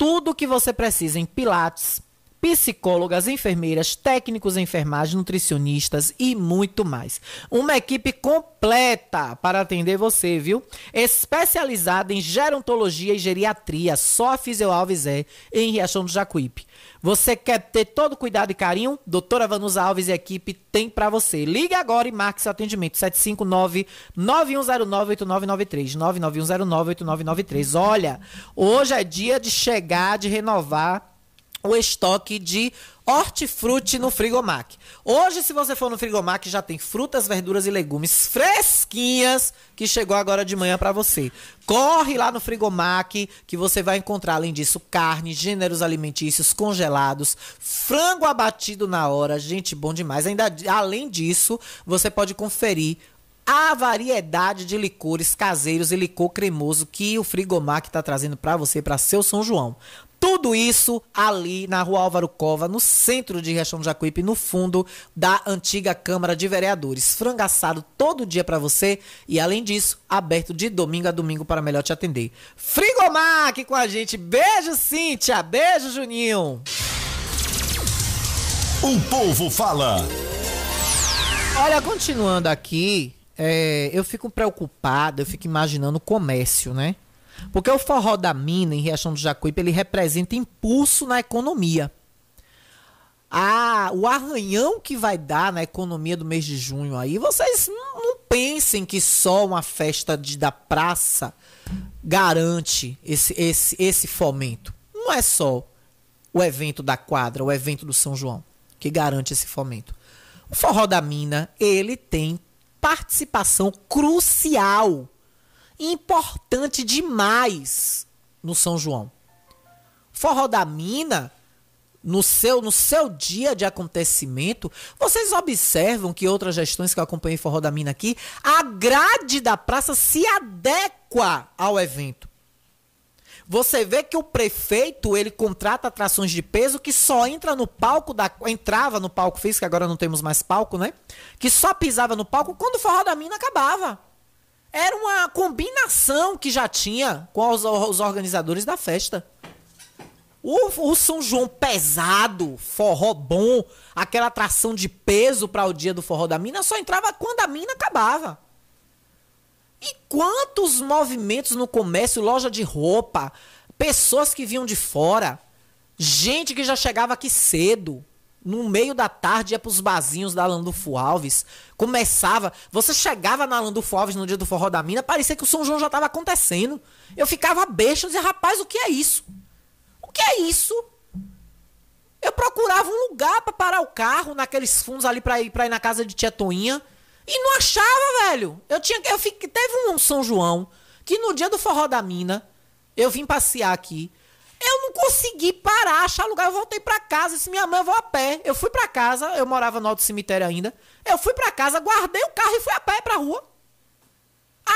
tudo o que você precisa em Pilates, psicólogas, enfermeiras, técnicos em enfermagem, nutricionistas e muito mais. Uma equipe completa para atender você, viu? Especializada em gerontologia e geriatria, só a Fisio Alves é, em Riachão do Jacuípe. Você quer ter todo cuidado e carinho? Doutora Vanusa Alves e equipe tem para você. Ligue agora e marque seu atendimento. 759-9109-8993. 99109-8993. Olha, hoje é dia de chegar, de renovar o estoque de hortifruti no Frigomac. Hoje, se você for no Frigomac, já tem frutas, verduras e legumes fresquinhas que chegou agora de manhã para você. Corre lá no Frigomac que você vai encontrar, além disso, carne, gêneros alimentícios congelados, frango abatido na hora, gente, bom demais. Ainda além disso, você pode conferir a variedade de licores caseiros e licor cremoso que o Frigomac está trazendo para você, para seu São João. Tudo isso ali na rua Álvaro Cova, no centro de Riachão do Jacuípe, no fundo da antiga Câmara de Vereadores. Frangaçado todo dia para você e, além disso, aberto de domingo a domingo para melhor te atender. Frigomac com a gente. Beijo, Cíntia. Beijo, Juninho. O povo fala. Olha, continuando aqui, é, eu fico preocupado, eu fico imaginando o comércio, né? Porque o forró da mina em Riachão do Jacuípe, ele representa impulso na economia. Ah, o arranhão que vai dar na economia do mês de junho aí, vocês não pensem que só uma festa de, da praça garante esse, esse, esse fomento. Não é só o evento da quadra, o evento do São João, que garante esse fomento. O forró da mina, ele tem participação crucial importante demais no São João. Forró da Mina no seu, no seu dia de acontecimento, vocês observam que outras gestões que eu acompanhei Forró da Mina aqui, a grade da praça se adequa ao evento. Você vê que o prefeito, ele contrata atrações de peso que só entra no palco da entrava no palco físico, agora não temos mais palco, né? Que só pisava no palco quando o Forró da Mina acabava. Era uma combinação que já tinha com os, os organizadores da festa. O, o, São João pesado, forró bom, aquela atração de peso para o dia do forró da mina só entrava quando a mina acabava. E quantos movimentos no comércio, loja de roupa, pessoas que vinham de fora, gente que já chegava aqui cedo, no meio da tarde ia pros barzinhos da Landulfo Alves, começava, você chegava na Landulfo Alves no dia do forró da mina, parecia que o São João já estava acontecendo. Eu ficava besta, e dizia, rapaz, o que é isso? O que é isso? Eu procurava um lugar para parar o carro naqueles fundos ali para ir, pra ir na casa de tia Toinha e não achava, velho. Eu tinha eu fiquei, teve um São João que no dia do forró da mina eu vim passear aqui. Eu não consegui parar, achar lugar. Eu voltei para casa. Disse, minha mãe, eu vou a pé. Eu fui para casa, eu morava no alto cemitério ainda. Eu fui para casa, guardei o carro e fui a pé pra rua.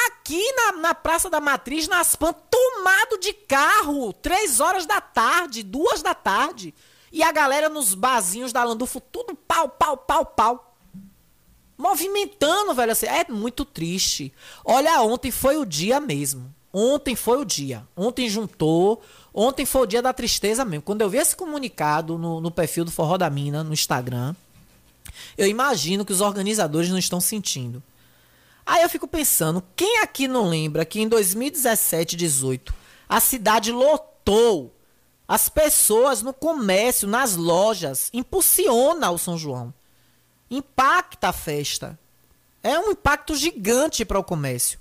Aqui na, na Praça da Matriz, na Aspan, tomado de carro, três horas da tarde, duas da tarde. E a galera nos barzinhos da Landufo, tudo pau, pau, pau, pau. Movimentando, velho, assim, é muito triste. Olha, ontem foi o dia mesmo. Ontem foi o dia. Ontem juntou. Ontem foi o dia da tristeza mesmo. Quando eu vi esse comunicado no, no perfil do Forró da Mina, no Instagram, eu imagino que os organizadores não estão sentindo. Aí eu fico pensando, quem aqui não lembra que em 2017, 18, a cidade lotou as pessoas no comércio, nas lojas, impulsiona o São João. Impacta a festa. É um impacto gigante para o comércio.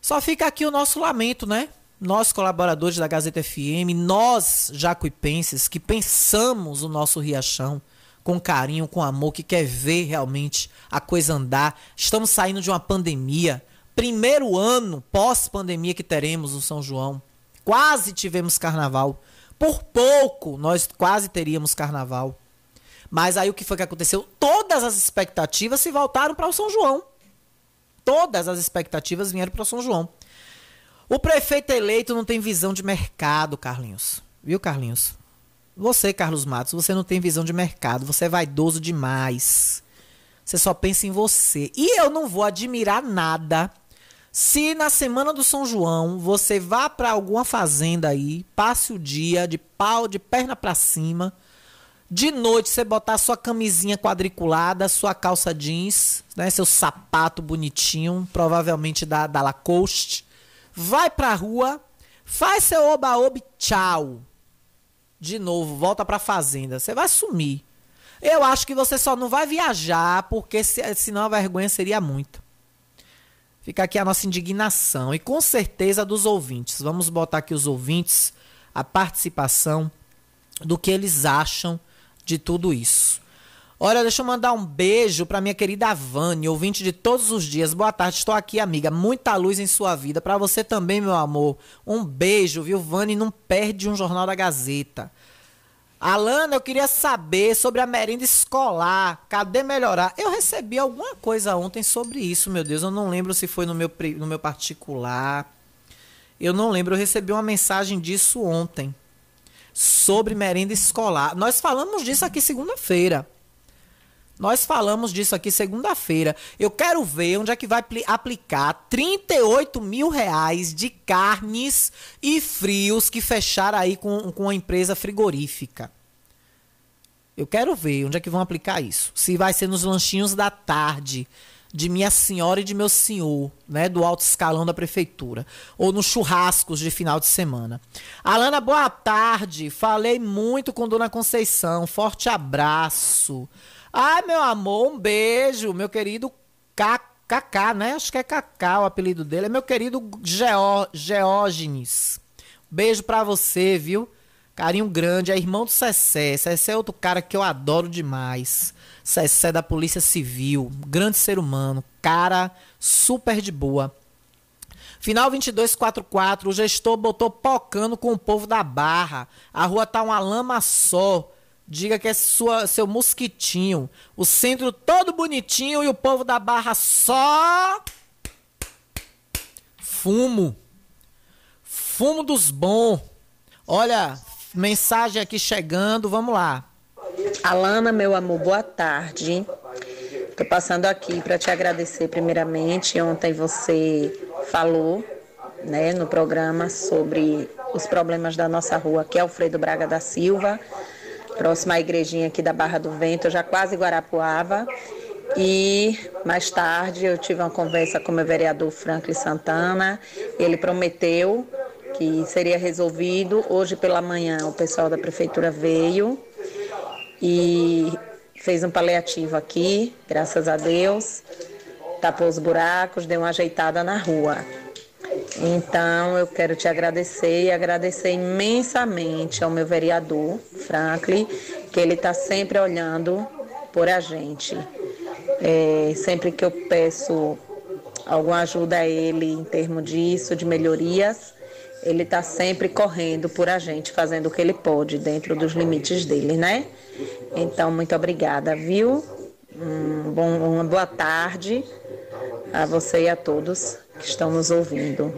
Só fica aqui o nosso lamento, né? Nós, colaboradores da Gazeta FM, nós, jacuipenses, que pensamos o nosso Riachão, com carinho, com amor, que quer ver realmente a coisa andar. Estamos saindo de uma pandemia. Primeiro ano pós-pandemia que teremos no São João. Quase tivemos carnaval. Por pouco nós quase teríamos carnaval. Mas aí o que foi que aconteceu? Todas as expectativas se voltaram para o São João. Todas as expectativas vieram para o São João. O prefeito eleito não tem visão de mercado, Carlinhos. Viu, Carlinhos? Você, Carlos Matos, você não tem visão de mercado, você é vaidoso demais. Você só pensa em você. E eu não vou admirar nada se na semana do São João você vá para alguma fazenda aí, passe o dia de pau, de perna para cima, de noite você botar sua camisinha quadriculada, sua calça jeans, né, seu sapato bonitinho, provavelmente da, da Lacoste, vai pra rua, faz seu oba-oba tchau de novo, volta pra fazenda. Você vai sumir. Eu acho que você só não vai viajar, porque se, senão a vergonha seria muito. Fica aqui a nossa indignação e com certeza dos ouvintes. Vamos botar aqui os ouvintes, a participação do que eles acham de tudo isso. Olha, deixa eu mandar um beijo para minha querida Vânia, ouvinte de todos os dias. Boa tarde, estou aqui, amiga. Muita luz em sua vida. Para você também, meu amor. Um beijo, viu, Vânia? Não perde um jornal da Gazeta. Alana, eu queria saber sobre a merenda escolar. Cadê melhorar? Eu recebi alguma coisa ontem sobre isso, meu Deus. Eu não lembro se foi no meu, no meu particular. Eu não lembro. Eu recebi uma mensagem disso ontem. Sobre merenda escolar. Nós falamos disso aqui segunda-feira. Nós falamos disso aqui segunda-feira. Eu quero ver onde é que vai aplicar 38 mil reais de carnes e frios que fecharam aí com, com a empresa frigorífica. Eu quero ver onde é que vão aplicar isso. Se vai ser nos lanchinhos da tarde de minha senhora e de meu senhor, né, do alto escalão da prefeitura, ou nos churrascos de final de semana. Alana, boa tarde. Falei muito com Dona Conceição. Forte abraço. Ai, meu amor, um beijo, meu querido Kaká, né? Acho que é Kaká o apelido dele. É meu querido Geó, Geógenes. Beijo pra você, viu? Carinho grande. É irmão do Cessé. Cessé é outro cara que eu adoro demais. Cessé da Polícia Civil. Grande ser humano. Cara super de boa. Final 2244, o gestor botou pocando com o povo da Barra. A rua tá uma lama só. Diga que é sua, seu mosquitinho. O centro todo bonitinho e o povo da Barra só. Fumo. Fumo dos bons. Olha, mensagem aqui chegando, vamos lá. Alana, meu amor, boa tarde. Tô passando aqui para te agradecer primeiramente. Ontem você falou, né, no programa sobre os problemas da nossa rua, que é Alfredo Braga da Silva próxima à igrejinha aqui da Barra do Vento, já quase Guarapuava. E mais tarde eu tive uma conversa com o meu vereador Franklin Santana. Ele prometeu que seria resolvido. Hoje pela manhã o pessoal da prefeitura veio e fez um paliativo aqui, graças a Deus. Tapou os buracos, deu uma ajeitada na rua. Então, eu quero te agradecer e agradecer imensamente ao meu vereador, Franklin, que ele está sempre olhando por a gente. É, sempre que eu peço alguma ajuda a ele em termos disso, de melhorias, ele está sempre correndo por a gente, fazendo o que ele pode dentro dos limites dele, né? Então, muito obrigada, viu? Um bom, uma boa tarde a você e a todos que estão nos ouvindo.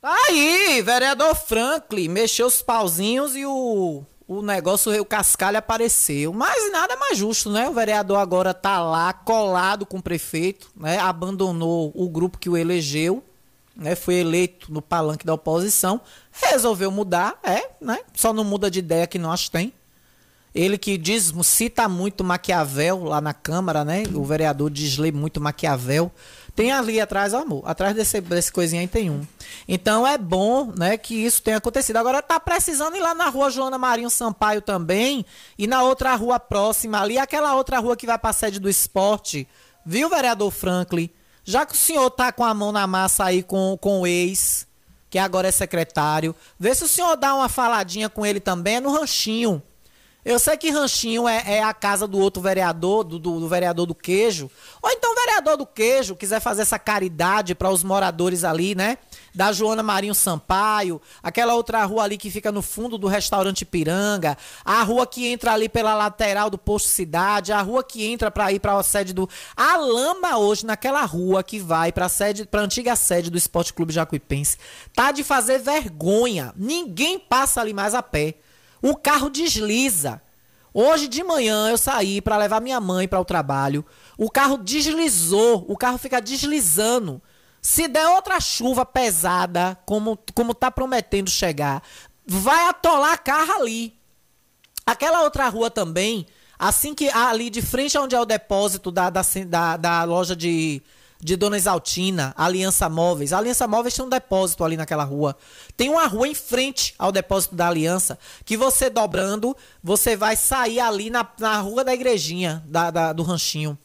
Tá aí, vereador Franklin, mexeu os pauzinhos e o, o negócio, o cascalho apareceu. Mas nada mais justo, né? O vereador agora tá lá, colado com o prefeito, né? Abandonou o grupo que o elegeu, né? Foi eleito no palanque da oposição, resolveu mudar, é, né? Só não muda de ideia que nós tem. Ele que diz, cita muito Maquiavel lá na Câmara, né? O vereador diz muito Maquiavel. Tem ali atrás, amor. Atrás desse, desse coisinha aí tem um. Então é bom, né, que isso tenha acontecido. Agora tá precisando ir lá na rua Joana Marinho Sampaio também. E na outra rua próxima ali, aquela outra rua que vai pra sede do esporte. Viu, vereador Franklin? Já que o senhor tá com a mão na massa aí com, com o ex, que agora é secretário, vê se o senhor dá uma faladinha com ele também é no ranchinho. Eu sei que Ranchinho é, é a casa do outro vereador, do, do, do, vereador do queijo. Ou então o vereador do queijo quiser fazer essa caridade para os moradores ali, né? Da Joana Marinho Sampaio, aquela outra rua ali que fica no fundo do restaurante Piranga, a rua que entra ali pela lateral do posto Cidade, a rua que entra para ir para a sede do a lama hoje naquela rua que vai para a sede, para antiga sede do Esporte Clube Jacuipense, tá de fazer vergonha. Ninguém passa ali mais a pé. O carro desliza. Hoje de manhã eu saí para levar minha mãe para o trabalho. O carro deslizou, o carro fica deslizando. Se der outra chuva pesada, como como tá prometendo chegar, vai atolar carro ali. Aquela outra rua também, assim que ali de frente onde é o depósito da, da, da, da loja de de Dona Exaltina, Aliança Móveis. A Aliança Móveis tem um depósito ali naquela rua. Tem uma rua em frente ao depósito da Aliança, que você dobrando, você vai sair ali na, na rua da igrejinha, da, da, do ranchinho.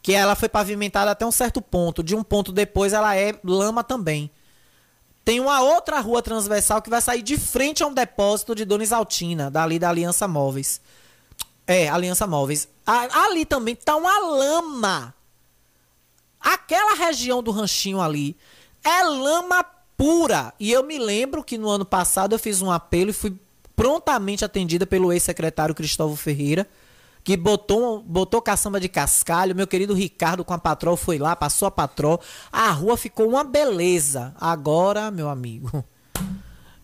Que ela foi pavimentada até um certo ponto. De um ponto depois ela é lama também. Tem uma outra rua transversal que vai sair de frente a um depósito de Dona Exaltina, dali da Aliança Móveis. É, Aliança Móveis. A, ali também tá uma lama Aquela região do ranchinho ali é lama pura. E eu me lembro que no ano passado eu fiz um apelo e fui prontamente atendida pelo ex-secretário Cristóvão Ferreira, que botou, botou caçamba de cascalho. Meu querido Ricardo com a patrol foi lá, passou a patrol. A rua ficou uma beleza. Agora, meu amigo,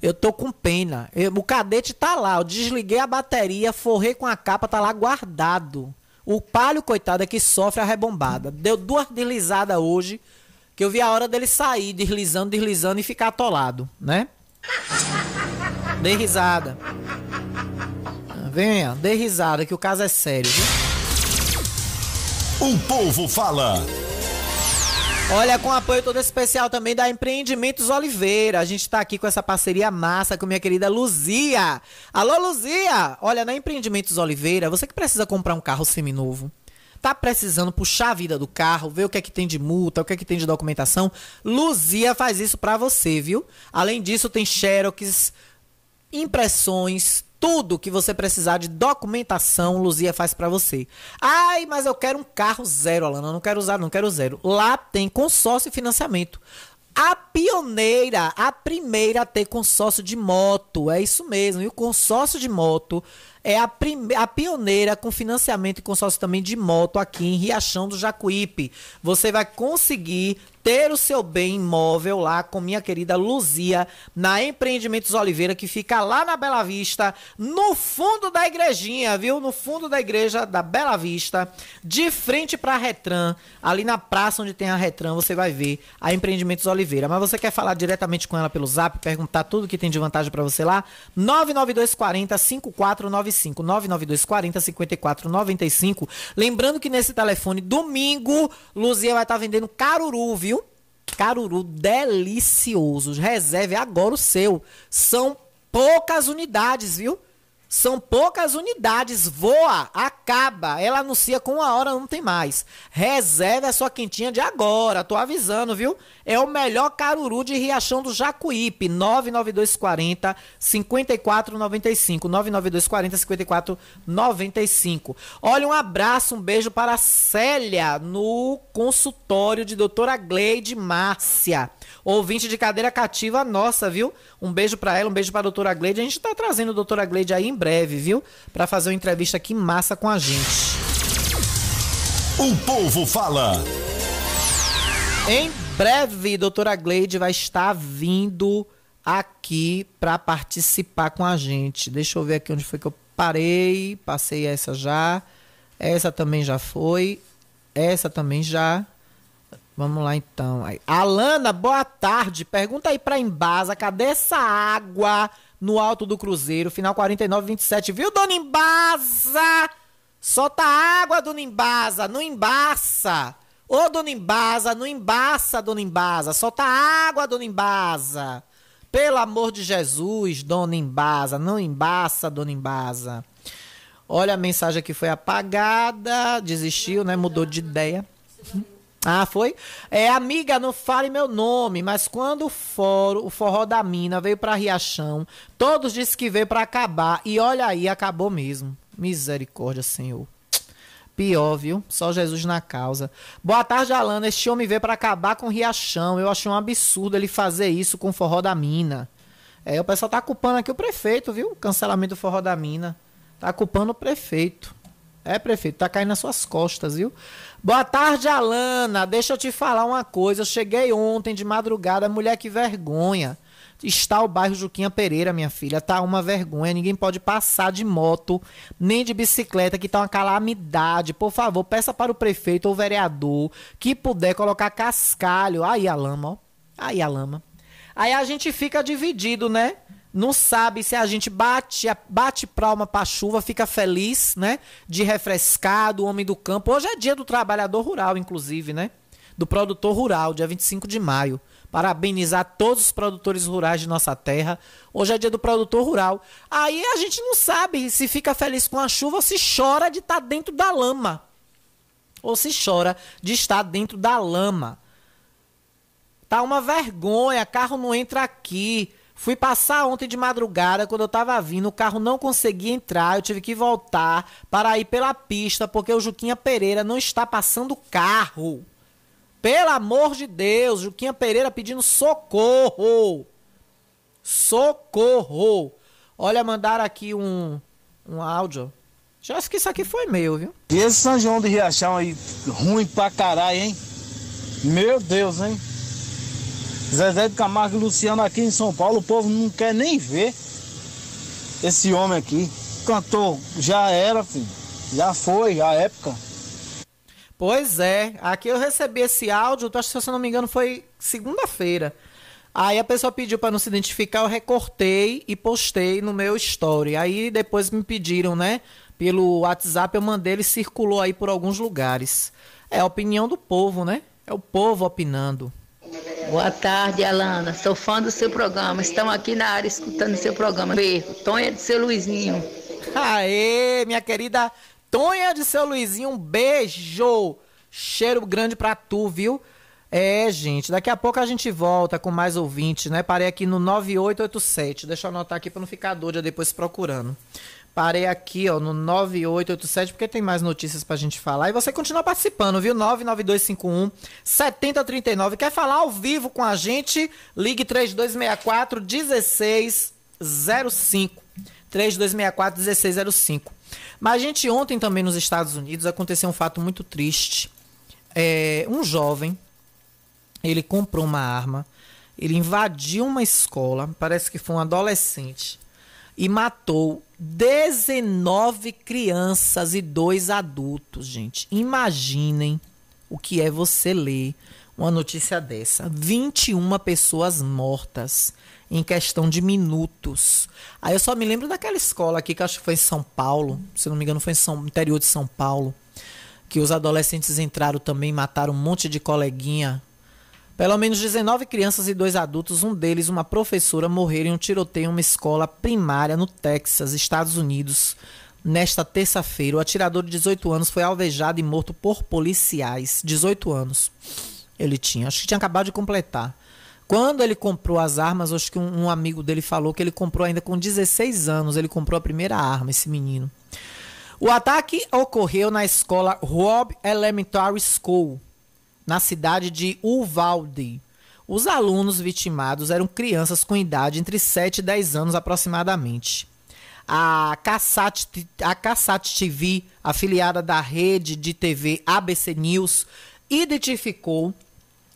eu tô com pena. Eu, o cadete tá lá. Eu desliguei a bateria, forrei com a capa, tá lá guardado. O palho, coitado, é que sofre a rebombada. Deu duas deslizadas hoje, que eu vi a hora dele sair, deslizando, deslizando e ficar atolado, né? Dê risada. Venha, dê risada, que o caso é sério, viu? O povo fala. Olha, com apoio todo especial também da Empreendimentos Oliveira. A gente está aqui com essa parceria massa com minha querida Luzia. Alô, Luzia! Olha, na Empreendimentos Oliveira, você que precisa comprar um carro seminovo, Tá precisando puxar a vida do carro, ver o que é que tem de multa, o que é que tem de documentação? Luzia faz isso para você, viu? Além disso, tem xerox, impressões, tudo que você precisar de documentação, Luzia faz para você. Ai, mas eu quero um carro zero, Alana, não quero usar, não quero zero. Lá tem consórcio e financiamento. A pioneira, a primeira a ter consórcio de moto, é isso mesmo. E o consórcio de moto é a, a pioneira com financiamento e consórcio também de moto aqui em Riachão do Jacuípe. Você vai conseguir ter o seu bem imóvel lá com minha querida Luzia, na Empreendimentos Oliveira, que fica lá na Bela Vista, no fundo da igrejinha, viu? No fundo da igreja da Bela Vista, de frente para a Retran, ali na praça onde tem a Retran, você vai ver a Empreendimentos Oliveira. Mas você quer falar diretamente com ela pelo Zap, perguntar tudo que tem de vantagem para você lá? 99240 5495 99240 5495. Lembrando que nesse telefone domingo, Luzia vai estar tá vendendo caruru, viu? Caruru delicioso. Reserve agora o seu. São poucas unidades, viu? São poucas unidades. Voa, acaba. Ela anuncia com uma hora, não tem mais. Reserve a sua quentinha de agora. Tô avisando, viu? É o melhor caruru de Riachão do Jacuípe. 99240 5495. 99240 5495. Olha, um abraço, um beijo para a Célia no consultório de doutora Gleide Márcia ouvinte de cadeira cativa nossa, viu? Um beijo para ela, um beijo para a doutora Gleide. A gente tá trazendo a doutora Gleide aí em breve, viu? Para fazer uma entrevista aqui massa com a gente. O povo fala. Em breve, doutora Gleide vai estar vindo aqui para participar com a gente. Deixa eu ver aqui onde foi que eu parei. Passei essa já. Essa também já foi. Essa também já. Vamos lá então. Alana, boa tarde. Pergunta aí pra Embasa, cadê essa água no alto do Cruzeiro? Final 4927. Viu, dona Embasa? Solta água, dona Embasa. Não embaça. Ô, dona Embasa, não embaça, dona Embasa. Solta água, dona Embasa. Pelo amor de Jesus, dona Embasa. Não embaça, dona Embasa. Olha, a mensagem aqui foi apagada. Desistiu, né? Mudou de ideia. Ah, foi? É, amiga, não fale meu nome, mas quando o, foro, o forró da mina veio pra Riachão, todos disseram que veio para acabar. E olha aí, acabou mesmo. Misericórdia, Senhor. Pior, viu? Só Jesus na causa. Boa tarde, Alana. Este homem veio para acabar com o Riachão. Eu achei um absurdo ele fazer isso com o forró da mina. É, o pessoal tá culpando aqui o prefeito, viu? Cancelamento do forró da mina. Tá culpando o prefeito. É, prefeito, tá caindo nas suas costas, viu? Boa tarde, Alana. Deixa eu te falar uma coisa. Eu cheguei ontem de madrugada, mulher, que vergonha. Está o bairro Juquinha Pereira, minha filha. Tá uma vergonha. Ninguém pode passar de moto, nem de bicicleta, que tá uma calamidade. Por favor, peça para o prefeito ou vereador que puder colocar cascalho. Aí a lama, ó. Aí a lama. Aí a gente fica dividido, né? Não sabe se a gente bate, bate palma pra chuva, fica feliz, né? De refrescado, homem do campo. Hoje é dia do trabalhador rural, inclusive, né? Do produtor rural, dia 25 de maio. Parabenizar todos os produtores rurais de nossa terra. Hoje é dia do produtor rural. Aí a gente não sabe se fica feliz com a chuva ou se chora de estar tá dentro da lama. Ou se chora de estar dentro da lama. Tá uma vergonha, carro não entra aqui. Fui passar ontem de madrugada, quando eu tava vindo, o carro não conseguia entrar, eu tive que voltar para ir pela pista, porque o Juquinha Pereira não está passando carro. Pelo amor de Deus, Juquinha Pereira pedindo socorro. Socorro. Olha, mandaram aqui um, um áudio. Já acho que isso aqui foi meu, viu? E esse São João de Riachão aí, ruim pra caralho, hein? Meu Deus, hein? Zezé de Camargo e Luciano aqui em São Paulo, o povo não quer nem ver esse homem aqui. Cantor, já era, filho. Já foi a época. Pois é, aqui eu recebi esse áudio, acho que se eu não me engano foi segunda-feira. Aí a pessoa pediu para não se identificar, eu recortei e postei no meu story. Aí depois me pediram, né? Pelo WhatsApp eu mandei, ele circulou aí por alguns lugares. É a opinião do povo, né? É o povo opinando. Boa tarde, Alana. Sou fã do seu programa. Estão aqui na área escutando seu programa. Beijo. Tonha de seu Luizinho. Aê, minha querida Tonha de seu Luizinho, um beijo. Cheiro grande pra tu, viu? É, gente, daqui a pouco a gente volta com mais ouvintes, né? Parei aqui no 9887. Deixa eu anotar aqui pra não ficar doida depois procurando. Parei aqui, ó, no 9887, porque tem mais notícias pra gente falar. E você continua participando, viu? 99251 7039. Quer falar ao vivo com a gente? Ligue 3264 1605. 3264 1605. Mas, gente, ontem também nos Estados Unidos aconteceu um fato muito triste. É, um jovem, ele comprou uma arma, ele invadiu uma escola, parece que foi um adolescente, e matou 19 crianças e dois adultos, gente. Imaginem o que é você ler uma notícia dessa. 21 pessoas mortas em questão de minutos. Aí eu só me lembro daquela escola aqui que acho que foi em São Paulo, se não me engano foi em interior de São Paulo, que os adolescentes entraram também, mataram um monte de coleguinha. Pelo menos 19 crianças e dois adultos, um deles uma professora, morreram em um tiroteio em uma escola primária no Texas, Estados Unidos. Nesta terça-feira, o atirador de 18 anos foi alvejado e morto por policiais. 18 anos ele tinha. Acho que tinha acabado de completar. Quando ele comprou as armas, acho que um, um, amigo dele falou que ele comprou ainda com 16 anos. Ele comprou a primeira arma, esse menino. O ataque ocorreu na escola Robb Elementary School, na cidade de Uvalde. Os alunos vitimados eram crianças com idade entre 7 e 10 anos aproximadamente. A Cassat, a TV, afiliada da rede de TV ABC News, identificou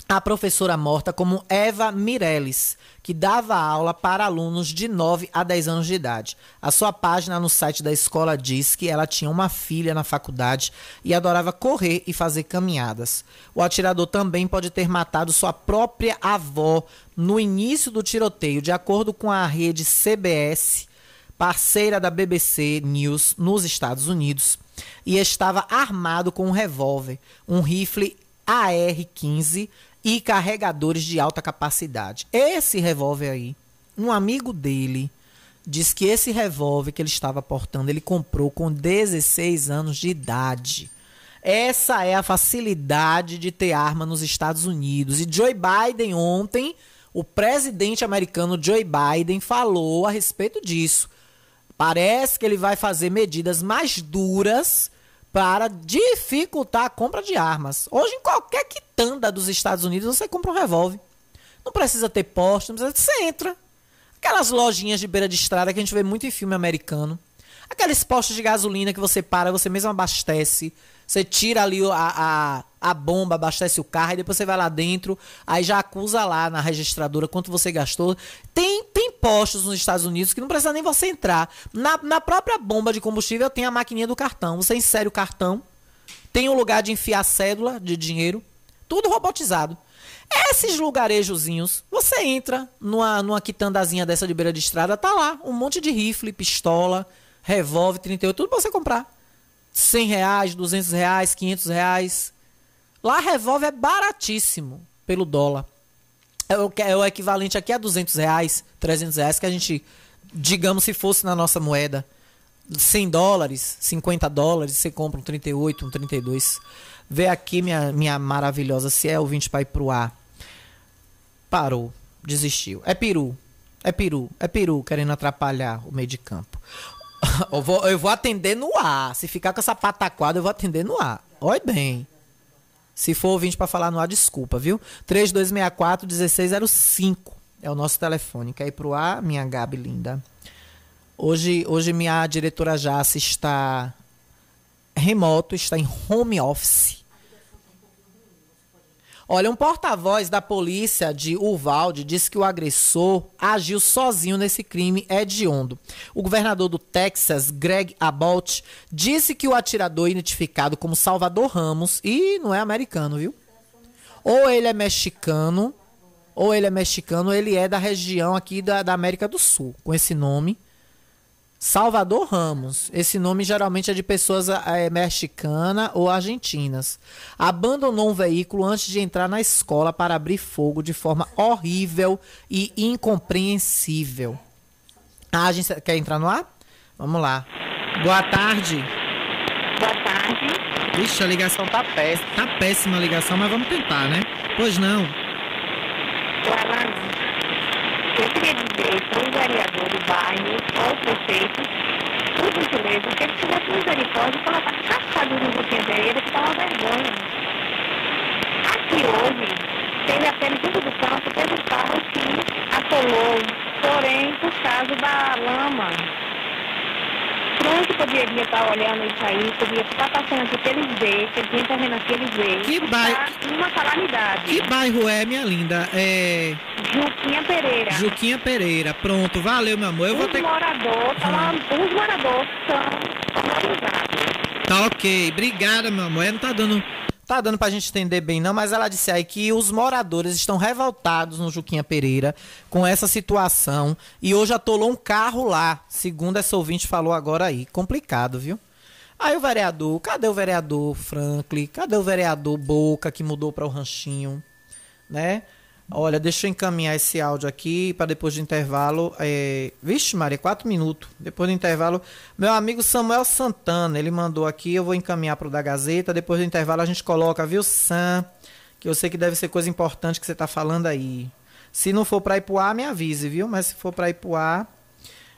a professora morta como Eva Mireles, que dava aula para alunos de 9 a 10 anos de idade. A sua página no site da escola diz que ela tinha uma filha na faculdade e adorava correr e fazer caminhadas. O atirador também pode ter matado sua própria avó no início do tiroteio, de acordo com a rede CBS, parceira da BBC News nos Estados Unidos, e estava armado com um revólver, um rifle AR-15 e carregadores de alta capacidade. Esse revólver aí, um amigo dele diz que esse revólver que ele estava portando, ele comprou com 16 anos de idade. Essa é a facilidade de ter arma nos Estados Unidos. E Joe Biden ontem, o presidente americano Joe Biden falou a respeito disso. Parece que ele vai fazer medidas mais duras para dificultar a compra de armas. Hoje, em qualquer quitanda dos Estados Unidos, você compra um revólver. Não precisa ter posto, não precisa. Você entra. Aquelas lojinhas de beira de estrada que a gente vê muito em filme americano. Aqueles postos de gasolina que você para, você mesmo abastece. Você tira ali a, a, a bomba, abastece o carro, e depois você vai lá dentro, aí já acusa lá na registradora quanto você gastou. Tem, tem postos nos Estados Unidos que não precisa nem você entrar. Na, na própria bomba de combustível tem a maquininha do cartão. Você insere o cartão, tem um lugar de enfiar cédula de dinheiro, tudo robotizado. Esses lugarejozinhos, você entra numa, numa quitandazinha dessa de beira de estrada, tá lá um monte de rifle, pistola, revólver, 38, tudo pra você comprar. 100 reais, 200 reais, 500 reais. Lá revólver é baratíssimo pelo dólar. É o, é o equivalente aqui a 200 reais, 300 reais, que a gente, digamos, se fosse na nossa moeda, 100 dólares, 50 dólares, você compra um 38, um 32. Vê aqui, minha, minha maravilhosa, se é ouvinte para ir pro ar. Parou, desistiu. É peru, é peru, é peru querendo atrapalhar o meio de campo. eu, vou, eu vou atender no ar. Se ficar com essa pataquada, eu vou atender no ar. Olha bem. Se for ouvinte para falar no ar, desculpa, viu? 3264-1605 é o nosso telefone. Quer ir pro ar, minha Gabi linda? Hoje, hoje minha diretora Jace está remoto, está em home office. Olha, um porta-voz da polícia de Uvalde disse que o agressor agiu sozinho nesse crime hediondo. O governador do Texas, Greg Abbott, disse que o atirador identificado como Salvador Ramos, e não é americano, viu? Ou ele é mexicano, ou ele é mexicano, ele é da região aqui da, da América do Sul, com esse nome. Salvador Ramos. Esse nome geralmente é de pessoas é, mexicanas ou argentinas. Abandonou um veículo antes de entrar na escola para abrir fogo de forma horrível e incompreensível. A agência quer entrar no ar? Vamos lá. Boa tarde. Boa tarde. Vixe, a ligação tá péssima. Tá péssima a ligação, mas vamos tentar, né? Pois não. Alana, eu queria dizer para o vereador do bairro ou o prefeito, por gentileza, que ele tivesse misericórdia e caçador no Boquinha Pereira, que tá uma vergonha. Aqui hoje, teve apenas dentro do campo, teve um carro que atolou, porém, por causa da lama. Frank poderia estar olhando isso aí, poderia estar passando aqui, eles vê, que vinha correndo aqui, eles vê. Que bairro- uma calamidade. Que bairro é, minha linda? É. Juquinha Pereira. Juquinha Pereira. Pronto, valeu, meu amor. Eu vou os ter que. moradores, tão- os moradores são. Tá ok. Obrigada, meu amor. Não tá dando. Tá dando pra gente entender bem, não, mas ela disse aí que os moradores estão revoltados no Juquinha Pereira com essa situação e hoje atolou um carro lá, segundo essa ouvinte falou agora aí. Complicado, viu? Aí o vereador, cadê o vereador Franklin? Cadê o vereador Boca que mudou para o ranchinho? Né? Olha, deixa eu encaminhar esse áudio aqui para depois do intervalo. É... Vixe, Maria, quatro minutos. Depois do intervalo, meu amigo Samuel Santana, ele mandou aqui, eu vou encaminhar para o da Gazeta. Depois do intervalo a gente coloca, viu, Sam? Que eu sei que deve ser coisa importante que você tá falando aí. Se não for para Ipuá, me avise, viu? Mas se for para Ipuá,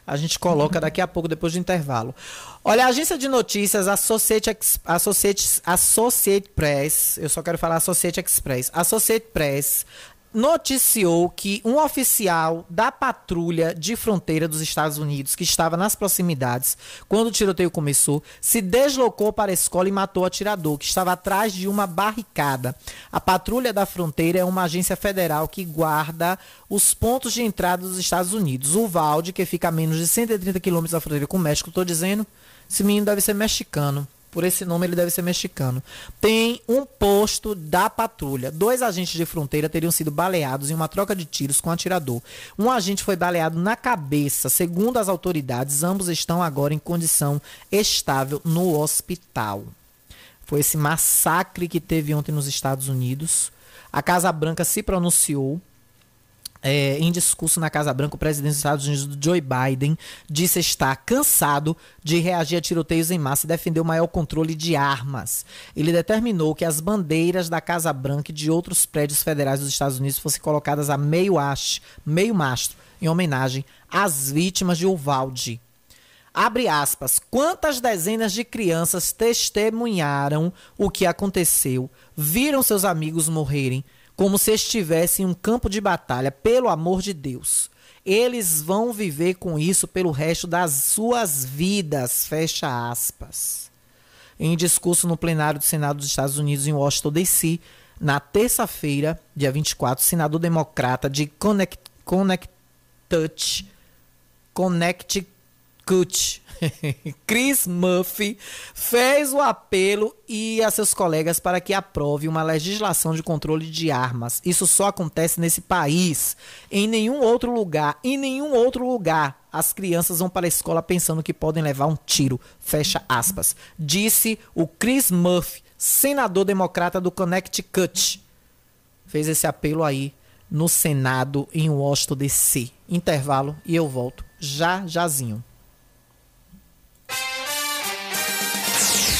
a gente coloca daqui a pouco, depois do intervalo. Olha, a agência de notícias Associate, Associate, Associate Press, eu só quero falar Associate Express, Associate Press noticiou que um oficial da patrulha de fronteira dos Estados Unidos, que estava nas proximidades quando o tiroteio começou, se deslocou para a escola e matou o atirador, que estava atrás de uma barricada. A patrulha da fronteira é uma agência federal que guarda os pontos de entrada dos Estados Unidos. O Valde, que fica a menos de 130 quilômetros da fronteira com o México, estou dizendo, esse menino deve ser mexicano. Por esse nome, ele deve ser mexicano. Tem um posto da patrulha. Dois agentes de fronteira teriam sido baleados em uma troca de tiros com o atirador. Um agente foi baleado na cabeça. Segundo as autoridades, ambos estão agora em condição estável no hospital. Foi esse massacre que teve ontem nos Estados Unidos. A Casa Branca se pronunciou. É, em discurso na Casa Branca, o presidente dos Estados Unidos, Joe Biden, disse estar cansado de reagir a tiroteios em massa e defendeu maior controle de armas. Ele determinou que as bandeiras da Casa Branca e de outros prédios federais dos Estados Unidos fossem colocadas a meio haste, meio mastro, em homenagem às vítimas de Uvalde. Abre aspas. Quantas dezenas de crianças testemunharam o que aconteceu, viram seus amigos morrerem, como se estivessem em um campo de batalha, pelo amor de Deus. Eles vão viver com isso pelo resto das suas vidas. Fecha aspas. Em discurso no plenário do Senado dos Estados Unidos em Washington, D.C., na terça-feira, dia 24, o senador democrata de Connect, Connecticut, Chris Murphy, fez o apelo e a seus colegas para que aprove uma legislação de controle de armas. Isso só acontece nesse país. Em nenhum outro lugar, em nenhum outro lugar, as crianças vão para a escola pensando que podem levar um tiro. Fecha aspas. Disse o Chris Murphy, senador democrata do Connecticut. Fez esse apelo aí no Senado em Washington DC. Intervalo e eu volto já jazinho.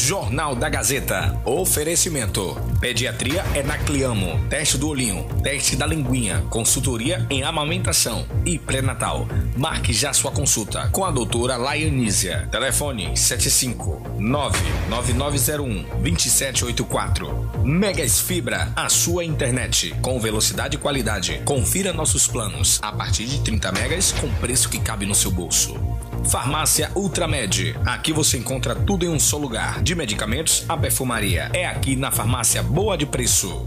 Jornal da Gazeta. Oferecimento. Pediatria é na Cliamo. Teste do olhinho. Teste da linguinha. Consultoria em amamentação e pré-natal. Marque já sua consulta com a doutora Laianísia. Telefone 75999012784. Megas Fibra, a sua internet com velocidade e qualidade. Confira nossos planos a partir de 30 megas com preço que cabe no seu bolso. Farmácia Ultramed. Aqui você encontra tudo em um só lugar, de medicamentos a perfumaria. É aqui na Farmácia Boa de Preço.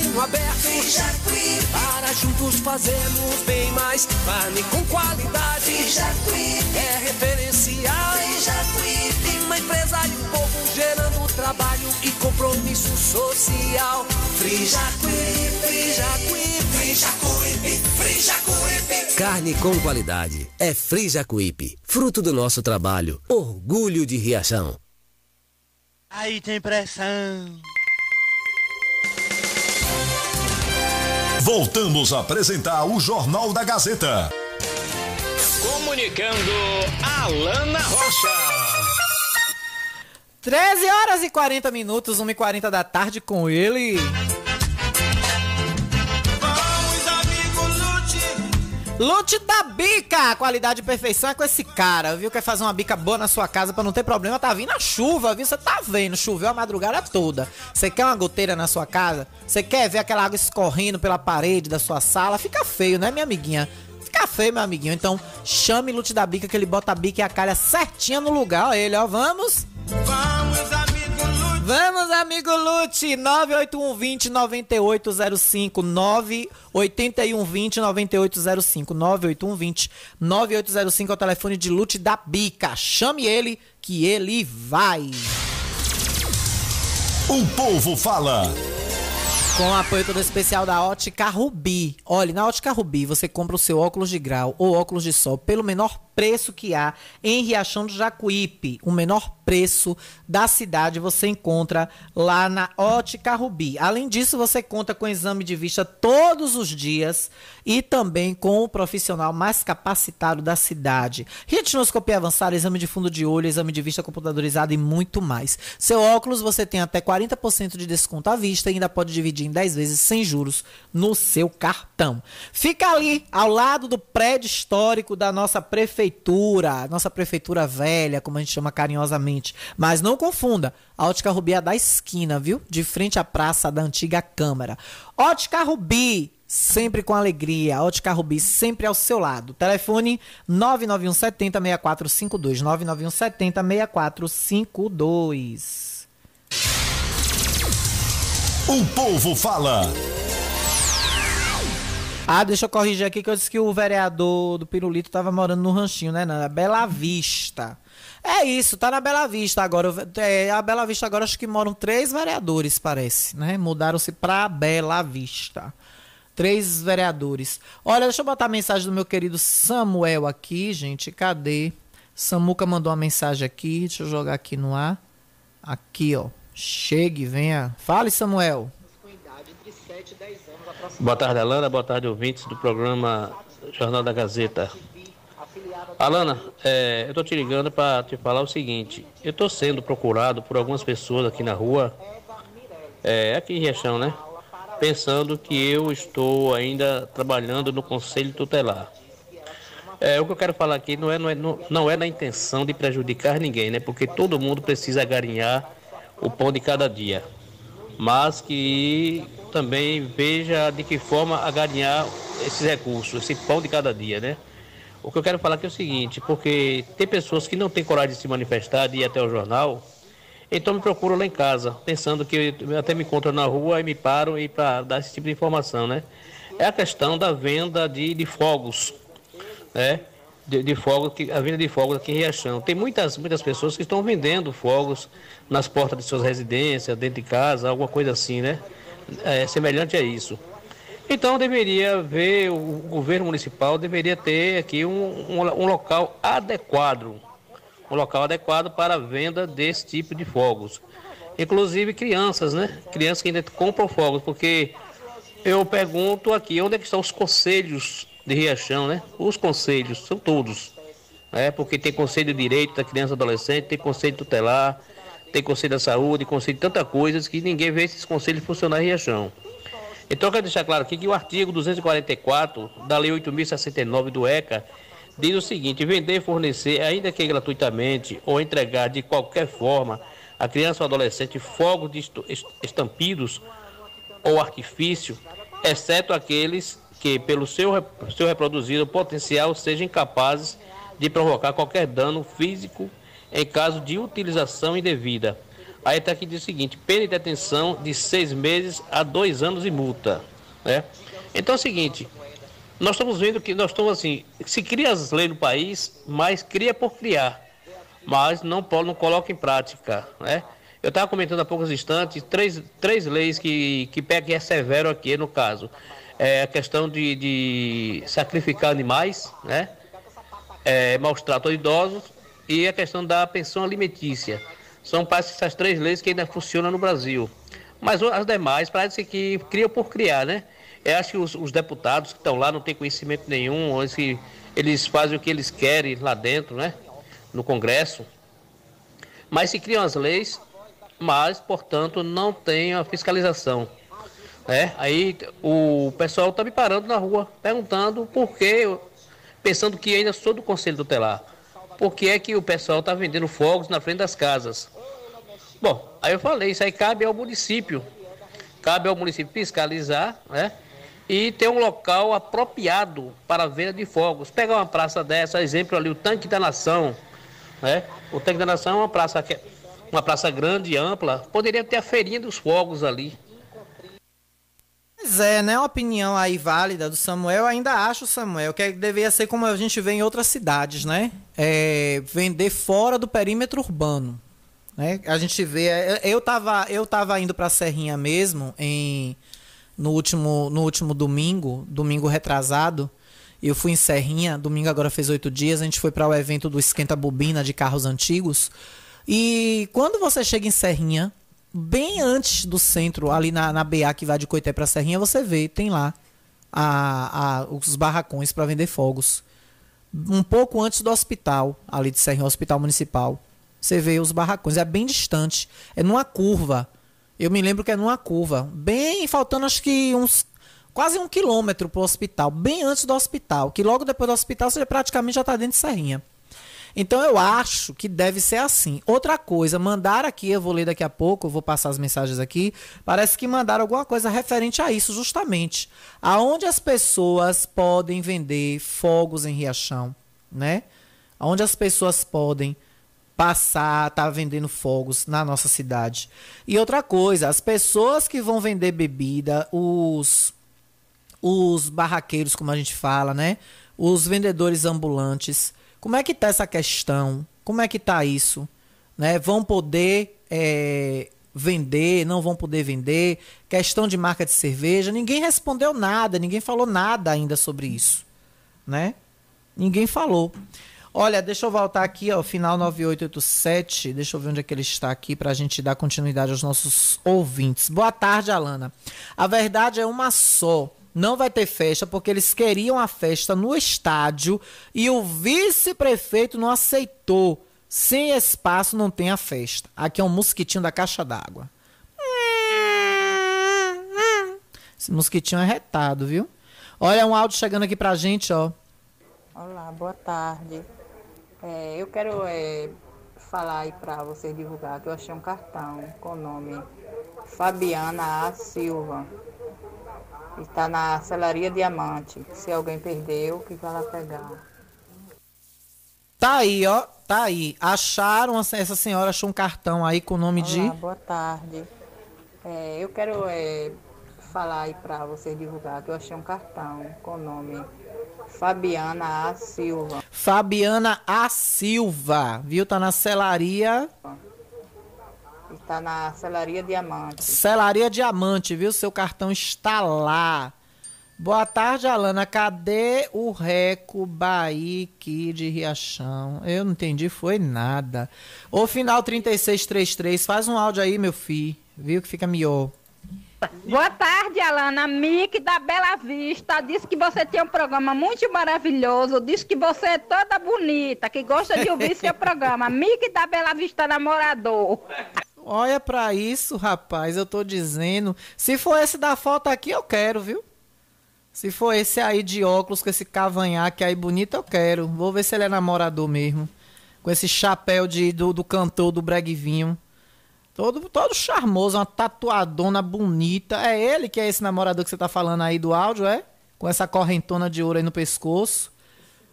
aberto. Para juntos fazermos bem mais. Carne com qualidade, é referencial. Uma empresa e um povo gerando trabalho e compromisso social. Frijacuípe, Frijacuípe, Frijacuípe, Frijacuípe. Carne com qualidade é Frijacuípe, fruto do nosso trabalho, orgulho de Riachão. Aí tem pressão. Voltamos a apresentar o Jornal da Gazeta. Comunicando Alana Rocha. 13 horas e 40 minutos, 1 e 40 da tarde com ele. Lute da bica! Qualidade e perfeição é com esse cara, viu? Quer fazer uma bica boa na sua casa pra não ter problema? Tá vindo a chuva, viu? Você tá vendo, choveu a madrugada toda. Você quer uma goteira na sua casa? Você quer ver aquela água escorrendo pela parede da sua sala? Fica feio, né, minha amiguinha? Fica feio, meu amiguinho. Então, chame Lute da bica que ele bota a bica e a calha certinha no lugar. Ó, ele, ó, vamos. Vamos, Lute. Vamos, amigo Lute, 98120 9805 98120 9805 98120 9805 é o telefone de Lute da Bica. Chame ele que ele vai. O povo fala. Com o apoio todo especial da Ótica Rubi. Olha, na Ótica Rubi você compra o seu óculos de grau ou óculos de sol pelo menor preço que há em Riachão do Jacuípe. O menor preço da cidade você encontra lá na Ótica Rubi. Além disso, você conta com exame de vista todos os dias e também com o profissional mais capacitado da cidade. Retinoscopia avançada, exame de fundo de olho, exame de vista computadorizado e muito mais. Seu óculos você tem até 40% de desconto à vista e ainda pode dividir em 10 vezes sem juros no seu cartão. Fica ali ao lado do prédio histórico da nossa prefeitura, nossa prefeitura velha, como a gente chama carinhosamente. Mas não confunda, a Ótica Rubi é da esquina, viu? De frente à praça da antiga Câmara. Ótica Rubi, sempre com alegria. Ótica Rubi, sempre ao seu lado. Telefone 991 70 6452. 991 70 6452. O povo fala. Ah, deixa eu corrigir aqui que eu disse que o vereador do Pirulito tava morando no ranchinho, né? Na Bela Vista. É isso, tá na Bela Vista agora. É, a Bela Vista agora acho que moram três vereadores, parece, né? Mudaram-se pra Bela Vista. Três vereadores. Olha, deixa eu botar a mensagem do meu querido Samuel aqui, gente. Cadê? Samuca mandou uma mensagem aqui. Deixa eu jogar aqui no ar. Aqui, ó. Chegue, venha. Fale, Samuel. Boa tarde, Alana. Boa tarde, ouvintes do programa Jornal da Gazeta. Alana, é, eu estou te ligando para te falar o seguinte. Eu estou sendo procurado por algumas pessoas aqui na rua, é, aqui em Riachão, né? Pensando que eu estou ainda trabalhando no Conselho Tutelar. É, o que eu quero falar aqui não é, não, é, não, é na intenção de prejudicar ninguém, né? Porque todo mundo precisa garinhar o pão de cada dia. Mas que também veja de que forma a garinhar esses recursos, esse pão de cada dia, né? O que eu quero falar aqui é o seguinte, porque tem pessoas que não têm coragem de se manifestar, de ir até o jornal, então me procuram lá em casa, pensando que até me encontram na rua e me param e para dar esse tipo de informação, né? É a questão da venda de, de fogos, né? De, de fogos, a venda de fogos aqui em Riachão. Tem muitas, muitas pessoas que estão vendendo fogos nas portas de suas residências, dentro de casa, alguma coisa assim, né? É, semelhante a isso. Então deveria ver, o governo municipal deveria ter aqui um, um, um local adequado, um local adequado para a venda desse tipo de fogos. Inclusive crianças, né? Crianças que ainda compram fogos, porque eu pergunto aqui, onde é que estão os conselhos de Riachão, né? Os conselhos, são todos. Né? Porque tem conselho de direito da criança e adolescente, tem conselho tutelar, tem conselho da saúde, conselho de tanta coisas que ninguém vê esses conselhos funcionar em Riachão. Então, eu quero deixar claro aqui que o artigo 244 da Lei 8.069 do ECA diz o seguinte: vender e fornecer, ainda que gratuitamente, ou entregar de qualquer forma a criança ou adolescente fogos estampidos ou artifício, exceto aqueles que, pelo seu, seu reproduzido potencial, sejam incapazes de provocar qualquer dano físico em caso de utilização indevida Aí está aqui diz o seguinte: pena de detenção de seis meses a dois anos e multa. Né? Então é o seguinte: nós estamos vendo que nós estamos assim, se cria as leis no país, mas cria por criar, mas não, não coloca em prática. Né? Eu estava comentando há poucos instantes três, três leis que, que pega é severo aqui no caso. É a questão de, de sacrificar animais, né? É, maus tratos a idosos e a questão da pensão alimentícia. São essas três leis que ainda funcionam no Brasil. Mas as demais parece que criam por criar, né? Eu acho que os, os deputados que estão lá não têm conhecimento nenhum, eles, eles fazem o que eles querem lá dentro, né? No Congresso. Mas se criam as leis, mas, portanto, não tem a fiscalização. É, aí o pessoal está me parando na rua, perguntando por que, pensando que ainda sou do Conselho Tutelar por que é que o pessoal está vendendo fogos na frente das casas. Bom, aí eu falei, isso aí cabe ao município. Cabe ao município fiscalizar, né? E ter um local apropriado para a venda de fogos. Pegar uma praça dessa, exemplo ali, o Tanque da Nação, né? O Tanque da Nação é uma praça, uma praça grande e ampla. Poderia ter a feirinha dos fogos ali. Pois é, né? Uma opinião aí válida do Samuel. ainda acho, Samuel, que deveria ser como a gente vê em outras cidades, né? É, vender fora do perímetro urbano. Né? A gente vê. É, eu tava, eu tava indo pra Serrinha mesmo em, no, último, no último domingo, domingo retrasado. Eu fui em Serrinha, domingo agora fez oito dias. A gente foi para o evento do Esquenta Bobina de carros antigos. E quando você chega em Serrinha, bem antes do centro, ali na, na BA que vai de Coité para Serrinha, você vê, tem lá a, a, os barracões para vender fogos. Um pouco antes do hospital, ali de Serrinha, Hospital Municipal. Você vê os barracões, é bem distante, é numa curva. Eu me lembro que é numa curva, bem faltando acho que uns quase um quilômetro para o hospital, bem antes do hospital, que logo depois do hospital você praticamente já está dentro de Serrinha. Então eu acho que deve ser assim. Outra coisa, mandar aqui, eu vou ler daqui a pouco, eu vou passar as mensagens aqui. Parece que mandaram alguma coisa referente a isso, justamente. Aonde as pessoas podem vender fogos em Riachão, né? Aonde as pessoas podem passar, tá vendendo fogos na nossa cidade. E outra coisa, as pessoas que vão vender bebida, os os barraqueiros, como a gente fala, né? Os vendedores ambulantes, como é que tá essa questão? Como é que tá isso? Né? Vão poder é, vender, não vão poder vender, questão de marca de cerveja. Ninguém respondeu nada, ninguém falou nada ainda sobre isso, né? Ninguém falou. Olha, deixa eu voltar aqui, ó, final 9887. Deixa eu ver onde é que ele está aqui para a gente dar continuidade aos nossos ouvintes. Boa tarde, Alana. A verdade é uma só. Não vai ter festa porque eles queriam a festa no estádio e o vice-prefeito não aceitou. Sem espaço não tem a festa. Aqui é um mosquitinho da caixa d'água. Esse mosquitinho é retado, viu? Olha um áudio chegando aqui pra gente, ó. Olá, boa tarde. É, eu quero é, falar aí para vocês divulgar que eu achei um cartão com o nome Fabiana A. Silva. Está na Celaria Diamante. Se alguém perdeu, que vai lá pegar. Tá aí, ó. Tá aí. Acharam, essa senhora achou um cartão aí com o nome Olá, de. boa tarde. É, eu quero é, falar aí para vocês divulgar que eu achei um cartão com o nome Fabiana A. Silva. Fabiana A. Silva, viu? Tá na celaria. Está na Celaria Diamante. Celaria Diamante, viu? Seu cartão está lá. Boa tarde, Alana. Cadê o Reco Bahia de Riachão? Eu não entendi, foi nada. O final 3633, faz um áudio aí, meu filho. Viu que fica melhor. Boa tarde, Alana. Mick da Bela Vista. Disse que você tem um programa muito maravilhoso. Disse que você é toda bonita, que gosta de ouvir seu programa. Mick da Bela Vista Namorador. Olha pra isso, rapaz. Eu tô dizendo. Se for esse da foto aqui, eu quero, viu? Se for esse aí de óculos com esse cavanhaque aí bonito, eu quero. Vou ver se ele é namorador mesmo. Com esse chapéu de, do, do cantor do Breguivinho. Todo, todo charmoso, uma tatuadona bonita. É ele que é esse namorador que você tá falando aí do áudio, é? Com essa correntona de ouro aí no pescoço.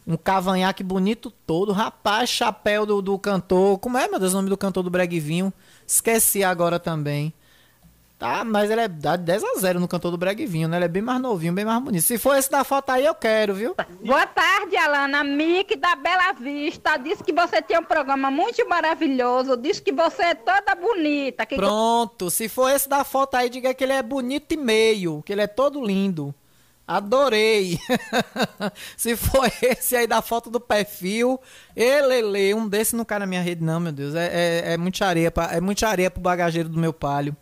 Um cavanhaque bonito todo. Rapaz, chapéu do, do cantor. Como é, meu Deus, o nome do cantor do Breguivinho? Esqueci agora também. Tá, mas ele é dá 10 a 0 no cantor do Breguivinho, né? Ele é bem mais novinho, bem mais bonito. Se for esse da foto aí, eu quero, viu? Boa tarde, Alana. Mick da Bela Vista. Disse que você tem um programa muito maravilhoso. Disse que você é toda bonita. Que... Pronto, se for esse da foto aí, diga que ele é bonito e meio, que ele é todo lindo. Adorei. Se for esse aí da foto do perfil, elele, um desse não cai na minha rede não, meu Deus. É, é, é muita areia, pra, é muita areia pro bagageiro do meu palio.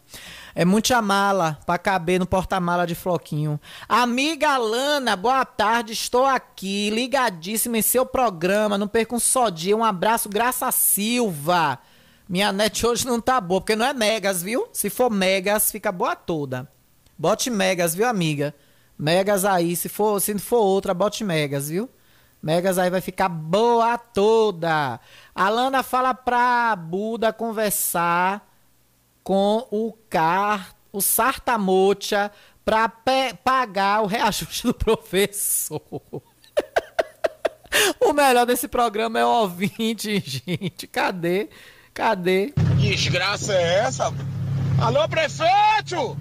É muita mala pra caber no porta-mala de floquinho. Amiga Lana, boa tarde, estou aqui, ligadíssima em seu programa, não perca um só dia. Um abraço, Graça Silva. Minha net hoje não tá boa, porque não é megas, viu? Se for megas, fica boa toda. Bote megas, viu, amiga? Megas aí, se for, se for outra, bote Megas, viu? Megas aí vai ficar boa toda. A Lana fala pra Buda conversar com o Car, o Sartamocha, pra pagar o reajuste do professor. o melhor desse programa é o ouvinte, gente. Cadê? Cadê? Desgraça é essa? Alô, prefeito!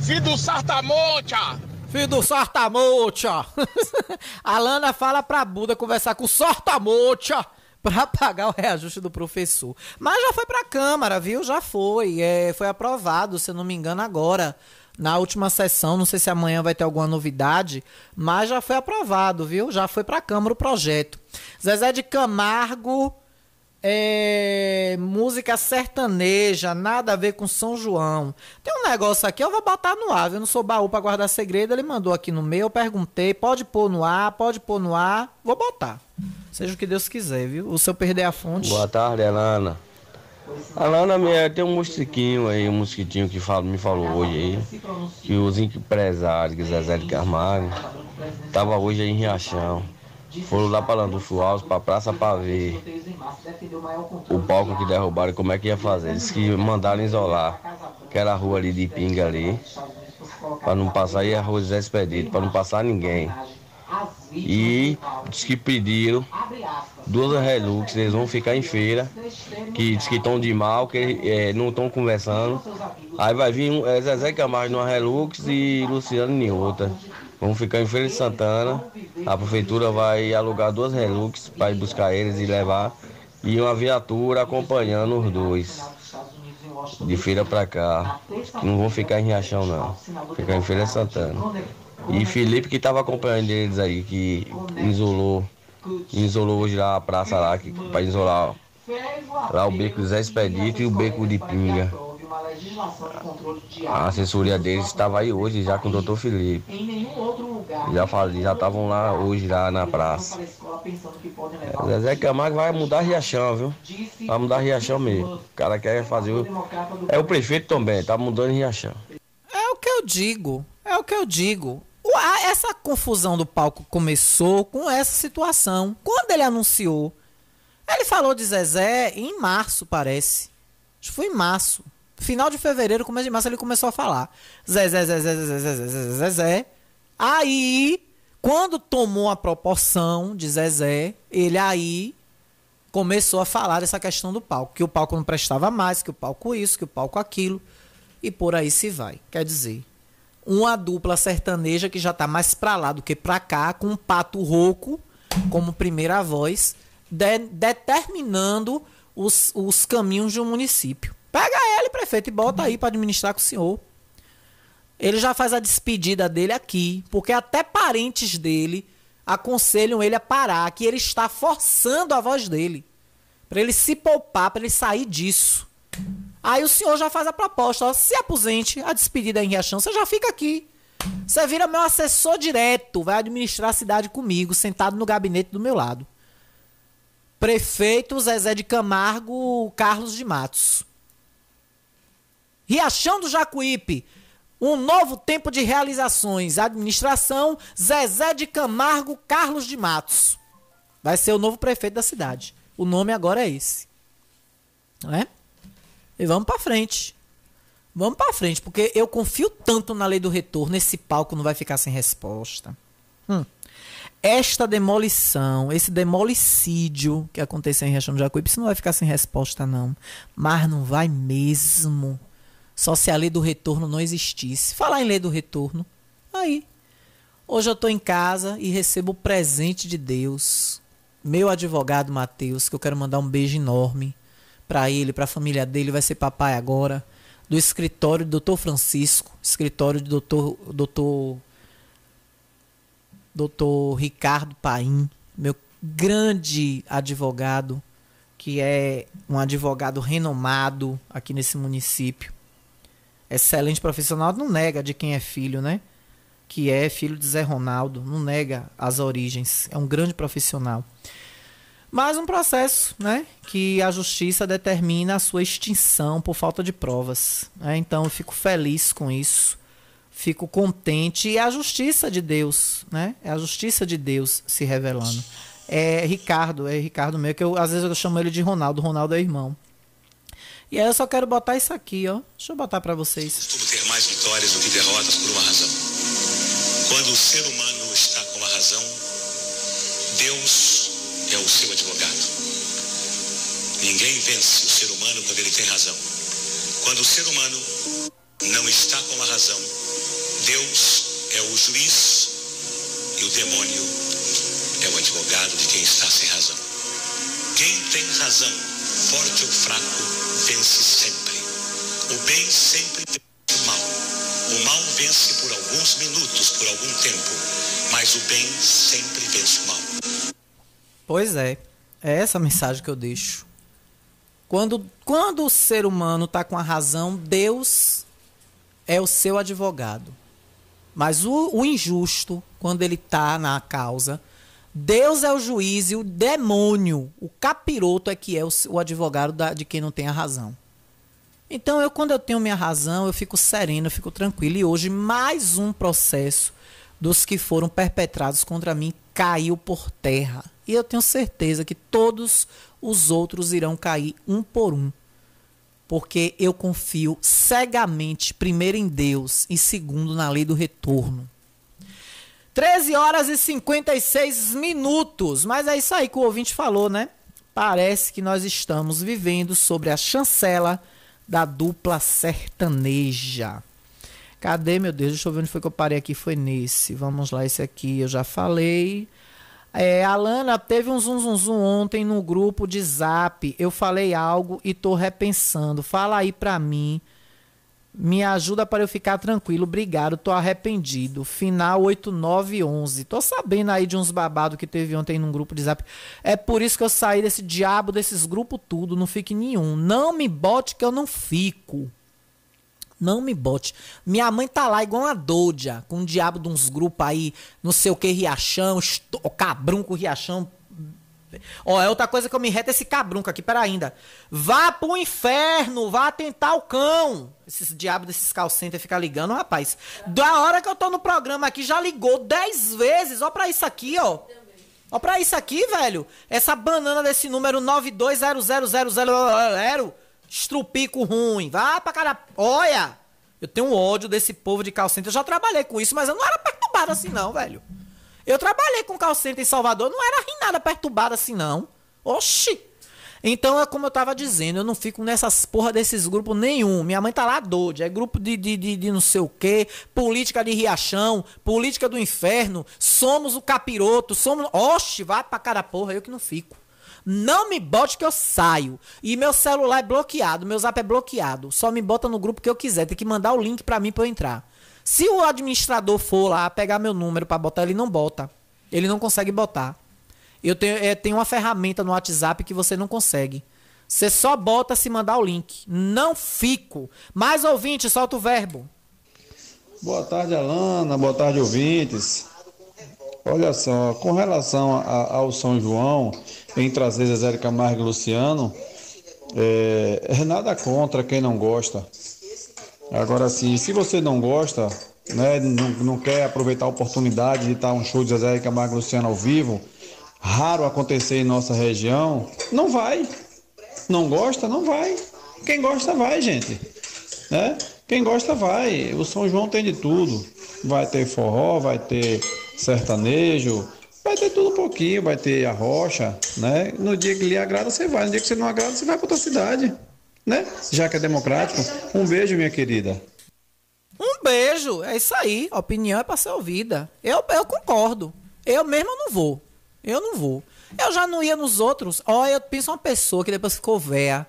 Filho do Sartamocha! Filho do Sortamocha. a Lana fala pra Buda conversar com o Sortamocha para pagar o reajuste do professor. Mas já foi pra Câmara, viu? Já foi. É, foi aprovado, se eu não me engano, agora. Na última sessão, não sei se amanhã vai ter alguma novidade, mas já foi aprovado, viu? Já foi pra Câmara o projeto. Zezé de Camargo é, música sertaneja, nada a ver com São João. Tem um negócio aqui, eu vou botar no ar, eu não sou baú para guardar segredo, ele mandou aqui no meu, eu perguntei, pode pôr no ar, pode pôr no ar, vou botar. Seja o que Deus quiser, viu? O seu perder a fonte. Boa tarde, Alana. Alana, minha, tem um mosquitinho aí, um mosquitinho que fala, me falou hoje aí, que os empresários, Zezé de Carvalho, tava hoje aí em Riachão. Foram lá para Landulfo Alves, para Praça para ver o palco que derrubaram, como é que ia fazer. Eles que mandaram isolar, que era a rua ali de Pinga ali, para não passar, e a rua José Expedito, para não passar ninguém. E diz que pediram duas Relux, eles vão ficar em feira, que diz que estão de mal, que é, não estão conversando. Aí vai vir um, é, Zezé Camargo numa Relux e Luciano em outra. Vamos ficar em Feira de Santana. A prefeitura vai alugar duas Relux para ir buscar eles e levar. E uma viatura acompanhando os dois. de feira pra cá. Não vão ficar em Riachão não. Ficar em Feira Santana. E Felipe que tava acompanhando eles aí, que isolou. Isolou hoje lá a praça lá, pra isolar lá o beco Zé Expedito e o beco de Pinga. A assessoria deles estava aí hoje já com o doutor Felipe. Já falei, já estavam lá hoje lá na praça. É, Zezé Camargo vai mudar Riachão, viu? Vai mudar Riachão mesmo. O cara quer fazer. O... É o prefeito também, tá mudando Riachão. É o que eu digo. É o que eu digo. Essa confusão do palco começou com essa situação. Quando ele anunciou, ele falou de Zezé em março, parece. Acho que foi em março. Final de fevereiro, começo de março, ele começou a falar. Zezé, Zezé, Zezé, Zezé, Zezé, Zezé. Aí, quando tomou a proporção de Zezé, ele aí começou a falar dessa questão do palco. Que o palco não prestava mais, que o palco isso, que o palco aquilo. E por aí se vai. Quer dizer, uma dupla sertaneja que já tá mais pra lá do que pra cá, com um pato rouco como primeira voz, de- determinando os, os caminhos de um município. Pega ele, prefeito, e bota aí pra administrar com o senhor. Ele já faz a despedida dele aqui, porque até parentes dele aconselham ele a parar, que ele está forçando a voz dele. Pra ele se poupar, pra ele sair disso. Aí o senhor já faz a proposta, ó, se aposente, a despedida é em Riachão, você já fica aqui. Você vira meu assessor direto, vai administrar a cidade comigo, sentado no gabinete do meu lado. Prefeito Zezé de Camargo, Carlos de Matos. Riachão do Jacuípe, um novo tempo de realizações. Administração Zezé de Camargo, Carlos de Matos. Vai ser o novo prefeito da cidade. O nome agora é esse. Não é? E vamos pra frente. Vamos pra frente, porque eu confio tanto na lei do retorno, esse palco não vai ficar sem resposta. Hum. Esta demolição, esse demolicídio que aconteceu em Riachão do Jacuípe, isso não vai ficar sem resposta, não. Mas não vai mesmo. Só se a lei do retorno não existisse. Falar em lei do retorno, aí. Hoje eu tô em casa e recebo o presente de Deus. Meu advogado Matheus, que eu quero mandar um beijo enorme para ele, para a família dele, vai ser papai agora, do escritório do Dr. Francisco, escritório do Dr. Dr. Dr. Ricardo Paim, meu grande advogado, que é um advogado renomado aqui nesse município. Excelente profissional, não nega de quem é filho, né? Que é filho de Zé Ronaldo, não nega as origens, é um grande profissional. Mais um processo, né? Que a justiça determina a sua extinção por falta de provas. né? Então eu fico feliz com isso. Fico contente. E é a justiça de Deus, né? É a justiça de Deus se revelando. É Ricardo, é Ricardo meu, que eu, às vezes eu chamo ele de Ronaldo. Ronaldo é irmão. E aí eu só quero botar isso aqui, ó. Deixa eu botar pra vocês. costumo ter mais vitórias do que derrotas por uma razão. Quando o ser humano está com a razão, Deus é o seu advogado. Ninguém vence o ser humano quando ele tem razão. Quando o ser humano não está com a razão, Deus é o juiz e o demônio é o advogado de quem está sem razão. Quem tem razão, forte ou fraco, vence sempre. O bem sempre vence o mal. O mal vence por alguns minutos, por algum tempo, mas o bem sempre vence o mal. Pois é. É essa a mensagem que eu deixo. Quando, quando o ser humano está com a razão, Deus é o seu advogado. Mas o, o injusto, quando ele está na causa, Deus é o juiz e o demônio, o capiroto, é que é o, o advogado da- de quem não tem a razão. Então, eu, quando eu tenho minha razão, eu fico sereno, eu fico tranquilo. E hoje, mais um processo dos que foram perpetrados contra mim caiu por terra. E eu tenho certeza que todos os outros irão cair um por um. Porque eu confio cegamente, primeiro em Deus e segundo na lei do retorno. 13 horas e 56 minutos. Mas é isso aí que o ouvinte falou, né? Parece que nós estamos vivendo sobre a chancela da dupla sertaneja. Cadê, meu Deus? Deixa eu ver onde foi que eu parei aqui. Foi nesse. Vamos lá, esse aqui eu já falei. É, Alana, teve um zum, zum, zum ontem no grupo de zap. Eu falei algo e tô repensando. Fala aí pra mim. Me ajuda para eu ficar tranquilo. Obrigado, tô arrependido. Final 8911. Tô sabendo aí de uns babados que teve ontem num grupo de zap. É por isso que eu saí desse diabo, desses grupos tudo. Não fique nenhum. Não me bote que eu não fico. Não me bote. Minha mãe tá lá igual uma doida, com um diabo de uns grupos aí, não sei o que, Riachão, esto... cabrunco Riachão. Ó, é outra coisa que eu me reto esse cabrunco aqui, pera ainda. Vá pro inferno, vá tentar o cão. Esses diabos desses calcentes ficar ligando, rapaz. Da hora que eu tô no programa aqui, já ligou 10 vezes. Ó pra isso aqui, ó. Ó pra isso aqui, velho. Essa banana desse número 9200000. Estrupico ruim. Vá pra cara. Olha! Eu tenho um ódio desse povo de calcente. Eu já trabalhei com isso, mas eu não era perturbado assim, não, velho. Eu trabalhei com calcente em Salvador, não era nada perturbado assim, não. Oxi! Então é como eu tava dizendo, eu não fico nessas porra desses grupos nenhum. Minha mãe tá lá doida. É grupo de, de, de, de não sei o quê, política de riachão, política do inferno, somos o capiroto, somos. Oxi, vai pra cara porra, eu que não fico. Não me bote que eu saio. E meu celular é bloqueado, meu zap é bloqueado. Só me bota no grupo que eu quiser. Tem que mandar o link pra mim pra eu entrar. Se o administrador for lá pegar meu número pra botar, ele não bota. Ele não consegue botar. Eu tenho, é, uma ferramenta no WhatsApp que você não consegue. Você só bota se mandar o link. Não fico. Mais ouvinte, solta o verbo. Boa tarde, Alana. Boa tarde, ouvintes. Olha só, com relação a, ao São João, em trazer de Camargo e Luciano, é, é nada contra quem não gosta. Agora, sim, se você não gosta, né, não, não quer aproveitar a oportunidade de estar um show de Zezé Camargo Luciano ao vivo, raro acontecer em nossa região, não vai. Não gosta, não vai. Quem gosta, vai, gente. Né? Quem gosta, vai. O São João tem de tudo. Vai ter forró, vai ter sertanejo, vai ter tudo um pouquinho, vai ter a rocha, né? No dia que lhe agrada, você vai. No dia que você não agrada, você vai para outra cidade, né? Já que é democrático. Um beijo, minha querida. Um beijo, é isso aí. A opinião é para ser ouvida. Eu, eu concordo. Eu mesmo não vou. Eu não vou. Eu já não ia nos outros. Olha, eu penso uma pessoa que depois ficou véia.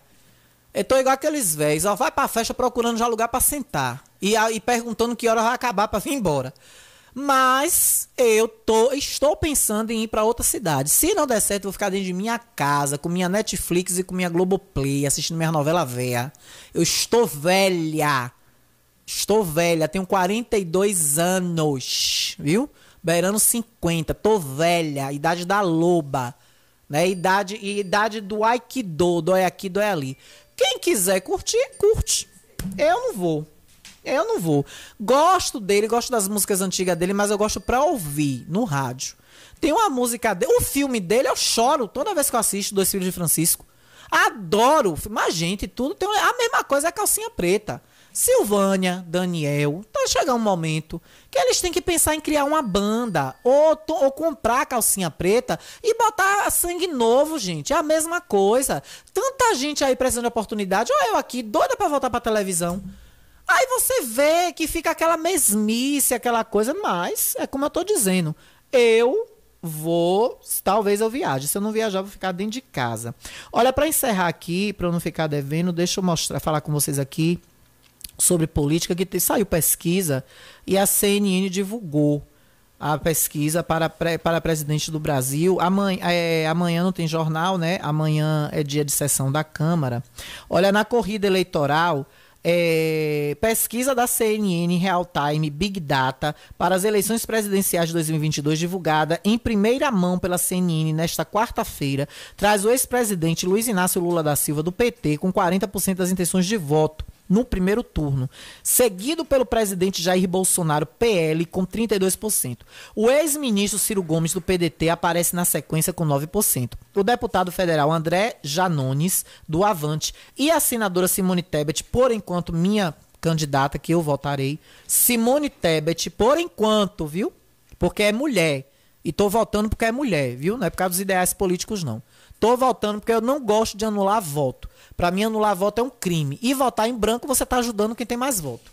Eu tô igual aqueles velhos. Ó, vai pra festa procurando já lugar para sentar. E, e perguntando que hora vai acabar para vir embora. Mas eu tô, estou pensando em ir para outra cidade. Se não der certo, eu vou ficar dentro de minha casa, com minha Netflix e com minha Globoplay, assistindo minha novela velha. Eu estou velha. Estou velha, tenho 42 anos, viu? Beirando 50, tô velha, idade da loba, né? Idade, idade do Aikido, dói aqui, dói ali. Quem quiser curtir, curte. Eu não vou. Eu não vou. Gosto dele, gosto das músicas antigas dele, mas eu gosto pra ouvir no rádio. Tem uma música dele, o filme dele eu choro toda vez que eu assisto Dois Filhos de Francisco. Adoro, mas gente, tudo tem a mesma coisa, é calcinha preta. Silvânia, Daniel, tá chegando um momento que eles têm que pensar em criar uma banda ou, ou comprar calcinha preta e botar sangue novo, gente. É a mesma coisa. Tanta gente aí precisando de oportunidade, ou eu aqui, doida para voltar pra televisão. Aí você vê que fica aquela mesmice, aquela coisa, mas é como eu tô dizendo, eu vou, talvez eu viaje. Se eu não viajar, vou ficar dentro de casa. Olha, para encerrar aqui, para eu não ficar devendo, deixa eu mostrar, falar com vocês aqui sobre política que saiu pesquisa e a CNN divulgou a pesquisa para, para presidente do Brasil. Amanhã, é, amanhã não tem jornal, né? Amanhã é dia de sessão da Câmara. Olha, na corrida eleitoral, é, pesquisa da CNN Real Time Big Data para as eleições presidenciais de 2022, divulgada em primeira mão pela CNN nesta quarta-feira, traz o ex-presidente Luiz Inácio Lula da Silva do PT com 40% das intenções de voto no primeiro turno, seguido pelo presidente Jair Bolsonaro, PL, com 32%. O ex-ministro Ciro Gomes, do PDT, aparece na sequência com 9%. O deputado federal André Janones, do Avante, e a senadora Simone Tebet, por enquanto, minha candidata, que eu votarei, Simone Tebet, por enquanto, viu? Porque é mulher. E tô votando porque é mulher, viu? Não é por causa dos ideais políticos, não. Tô votando porque eu não gosto de anular voto. Para mim, anular voto é um crime. E votar em branco, você está ajudando quem tem mais voto.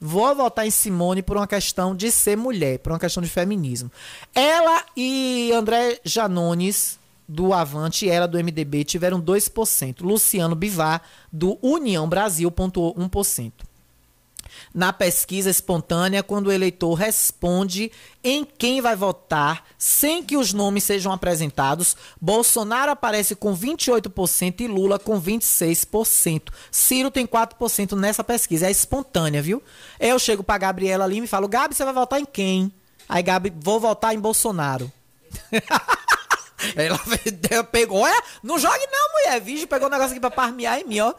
Vou votar em Simone por uma questão de ser mulher, por uma questão de feminismo. Ela e André Janones, do Avante, e ela do MDB, tiveram 2%. Luciano Bivar, do União Brasil, pontuou 1% na pesquisa espontânea quando o eleitor responde em quem vai votar sem que os nomes sejam apresentados. Bolsonaro aparece com 28% e Lula com 26%. Ciro tem 4% nessa pesquisa. É espontânea, viu? Eu chego pra Gabriela ali e me falo: Gabi, você vai votar em quem? Aí, Gabi, vou votar em Bolsonaro. Ela pegou, é? Não jogue não, mulher. Vixe, pegou um negócio aqui pra parmear em mim, ó.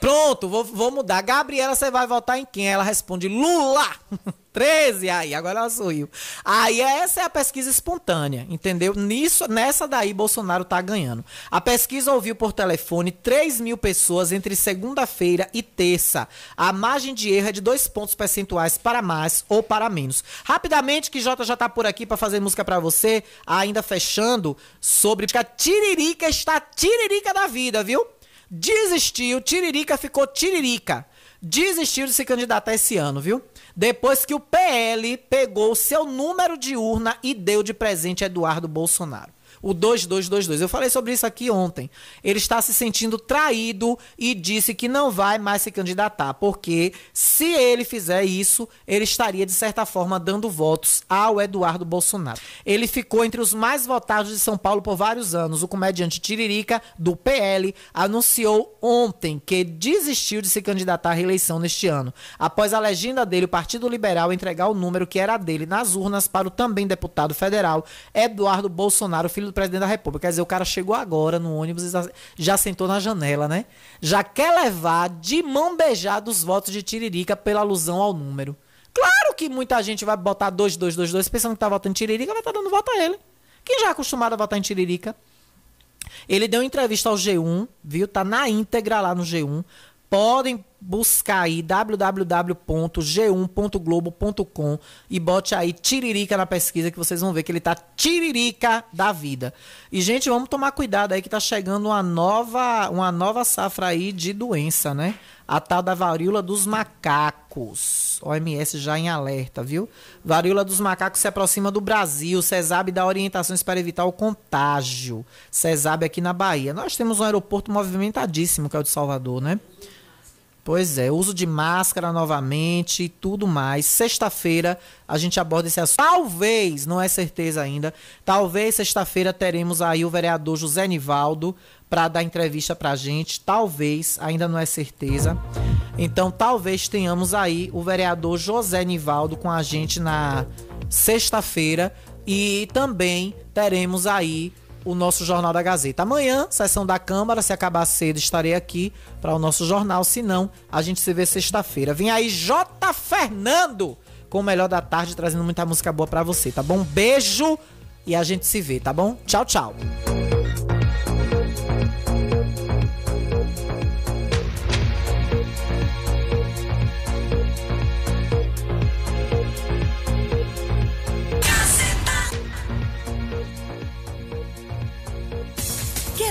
Pronto, vou, vou mudar. Gabriela, você vai votar em quem? Ela responde Lula. 13 aí, agora ela sorriu. Aí essa é a pesquisa espontânea, entendeu? Nisso, nessa daí Bolsonaro tá ganhando. A pesquisa ouviu por telefone 3 mil pessoas entre segunda-feira e terça. A margem de erro é de dois pontos percentuais para mais ou para menos. Rapidamente, que Jota já tá por aqui para fazer música para você, ainda fechando sobre a tiririca está tiririca da vida, viu? Desistiu, Tiririca ficou Tiririca. Desistiu de se candidatar esse ano, viu? Depois que o PL pegou o seu número de urna e deu de presente Eduardo Bolsonaro o 2222. Eu falei sobre isso aqui ontem. Ele está se sentindo traído e disse que não vai mais se candidatar, porque se ele fizer isso, ele estaria, de certa forma, dando votos ao Eduardo Bolsonaro. Ele ficou entre os mais votados de São Paulo por vários anos. O comediante Tiririca, do PL, anunciou ontem que desistiu de se candidatar à reeleição neste ano, após a legenda dele, o Partido Liberal, entregar o número que era dele nas urnas para o também deputado federal Eduardo Bolsonaro, filho do presidente da República. Quer dizer, o cara chegou agora no ônibus e já sentou na janela, né? Já quer levar de mão beijada os votos de Tiririca pela alusão ao número. Claro que muita gente vai botar 2222 pensando que tá votando em Tiririca, vai estar tá dando voto a ele. Quem já é acostumado a votar em Tiririca? Ele deu entrevista ao G1, viu? Tá na íntegra lá no G1. Podem buscar aí www.g1.globo.com e bote aí tiririca na pesquisa que vocês vão ver que ele tá tiririca da vida. E gente, vamos tomar cuidado aí que tá chegando uma nova, uma nova safra aí de doença, né? A tal da varíola dos macacos. OMS já em alerta, viu? Varíola dos macacos se aproxima do Brasil. CESAB dá orientações para evitar o contágio. CESAB aqui na Bahia. Nós temos um aeroporto movimentadíssimo, que é o de Salvador, né? Pois é, uso de máscara novamente e tudo mais. Sexta-feira a gente aborda esse assunto. Talvez, não é certeza ainda, talvez sexta-feira teremos aí o vereador José Nivaldo para dar entrevista pra gente. Talvez, ainda não é certeza. Então, talvez tenhamos aí o vereador José Nivaldo com a gente na sexta-feira e também teremos aí o nosso Jornal da Gazeta. Amanhã, sessão da Câmara, se acabar cedo, estarei aqui para o nosso jornal. Se não, a gente se vê sexta-feira. Vem aí J. Fernando com o melhor da tarde, trazendo muita música boa para você, tá bom? Beijo e a gente se vê, tá bom? Tchau, tchau.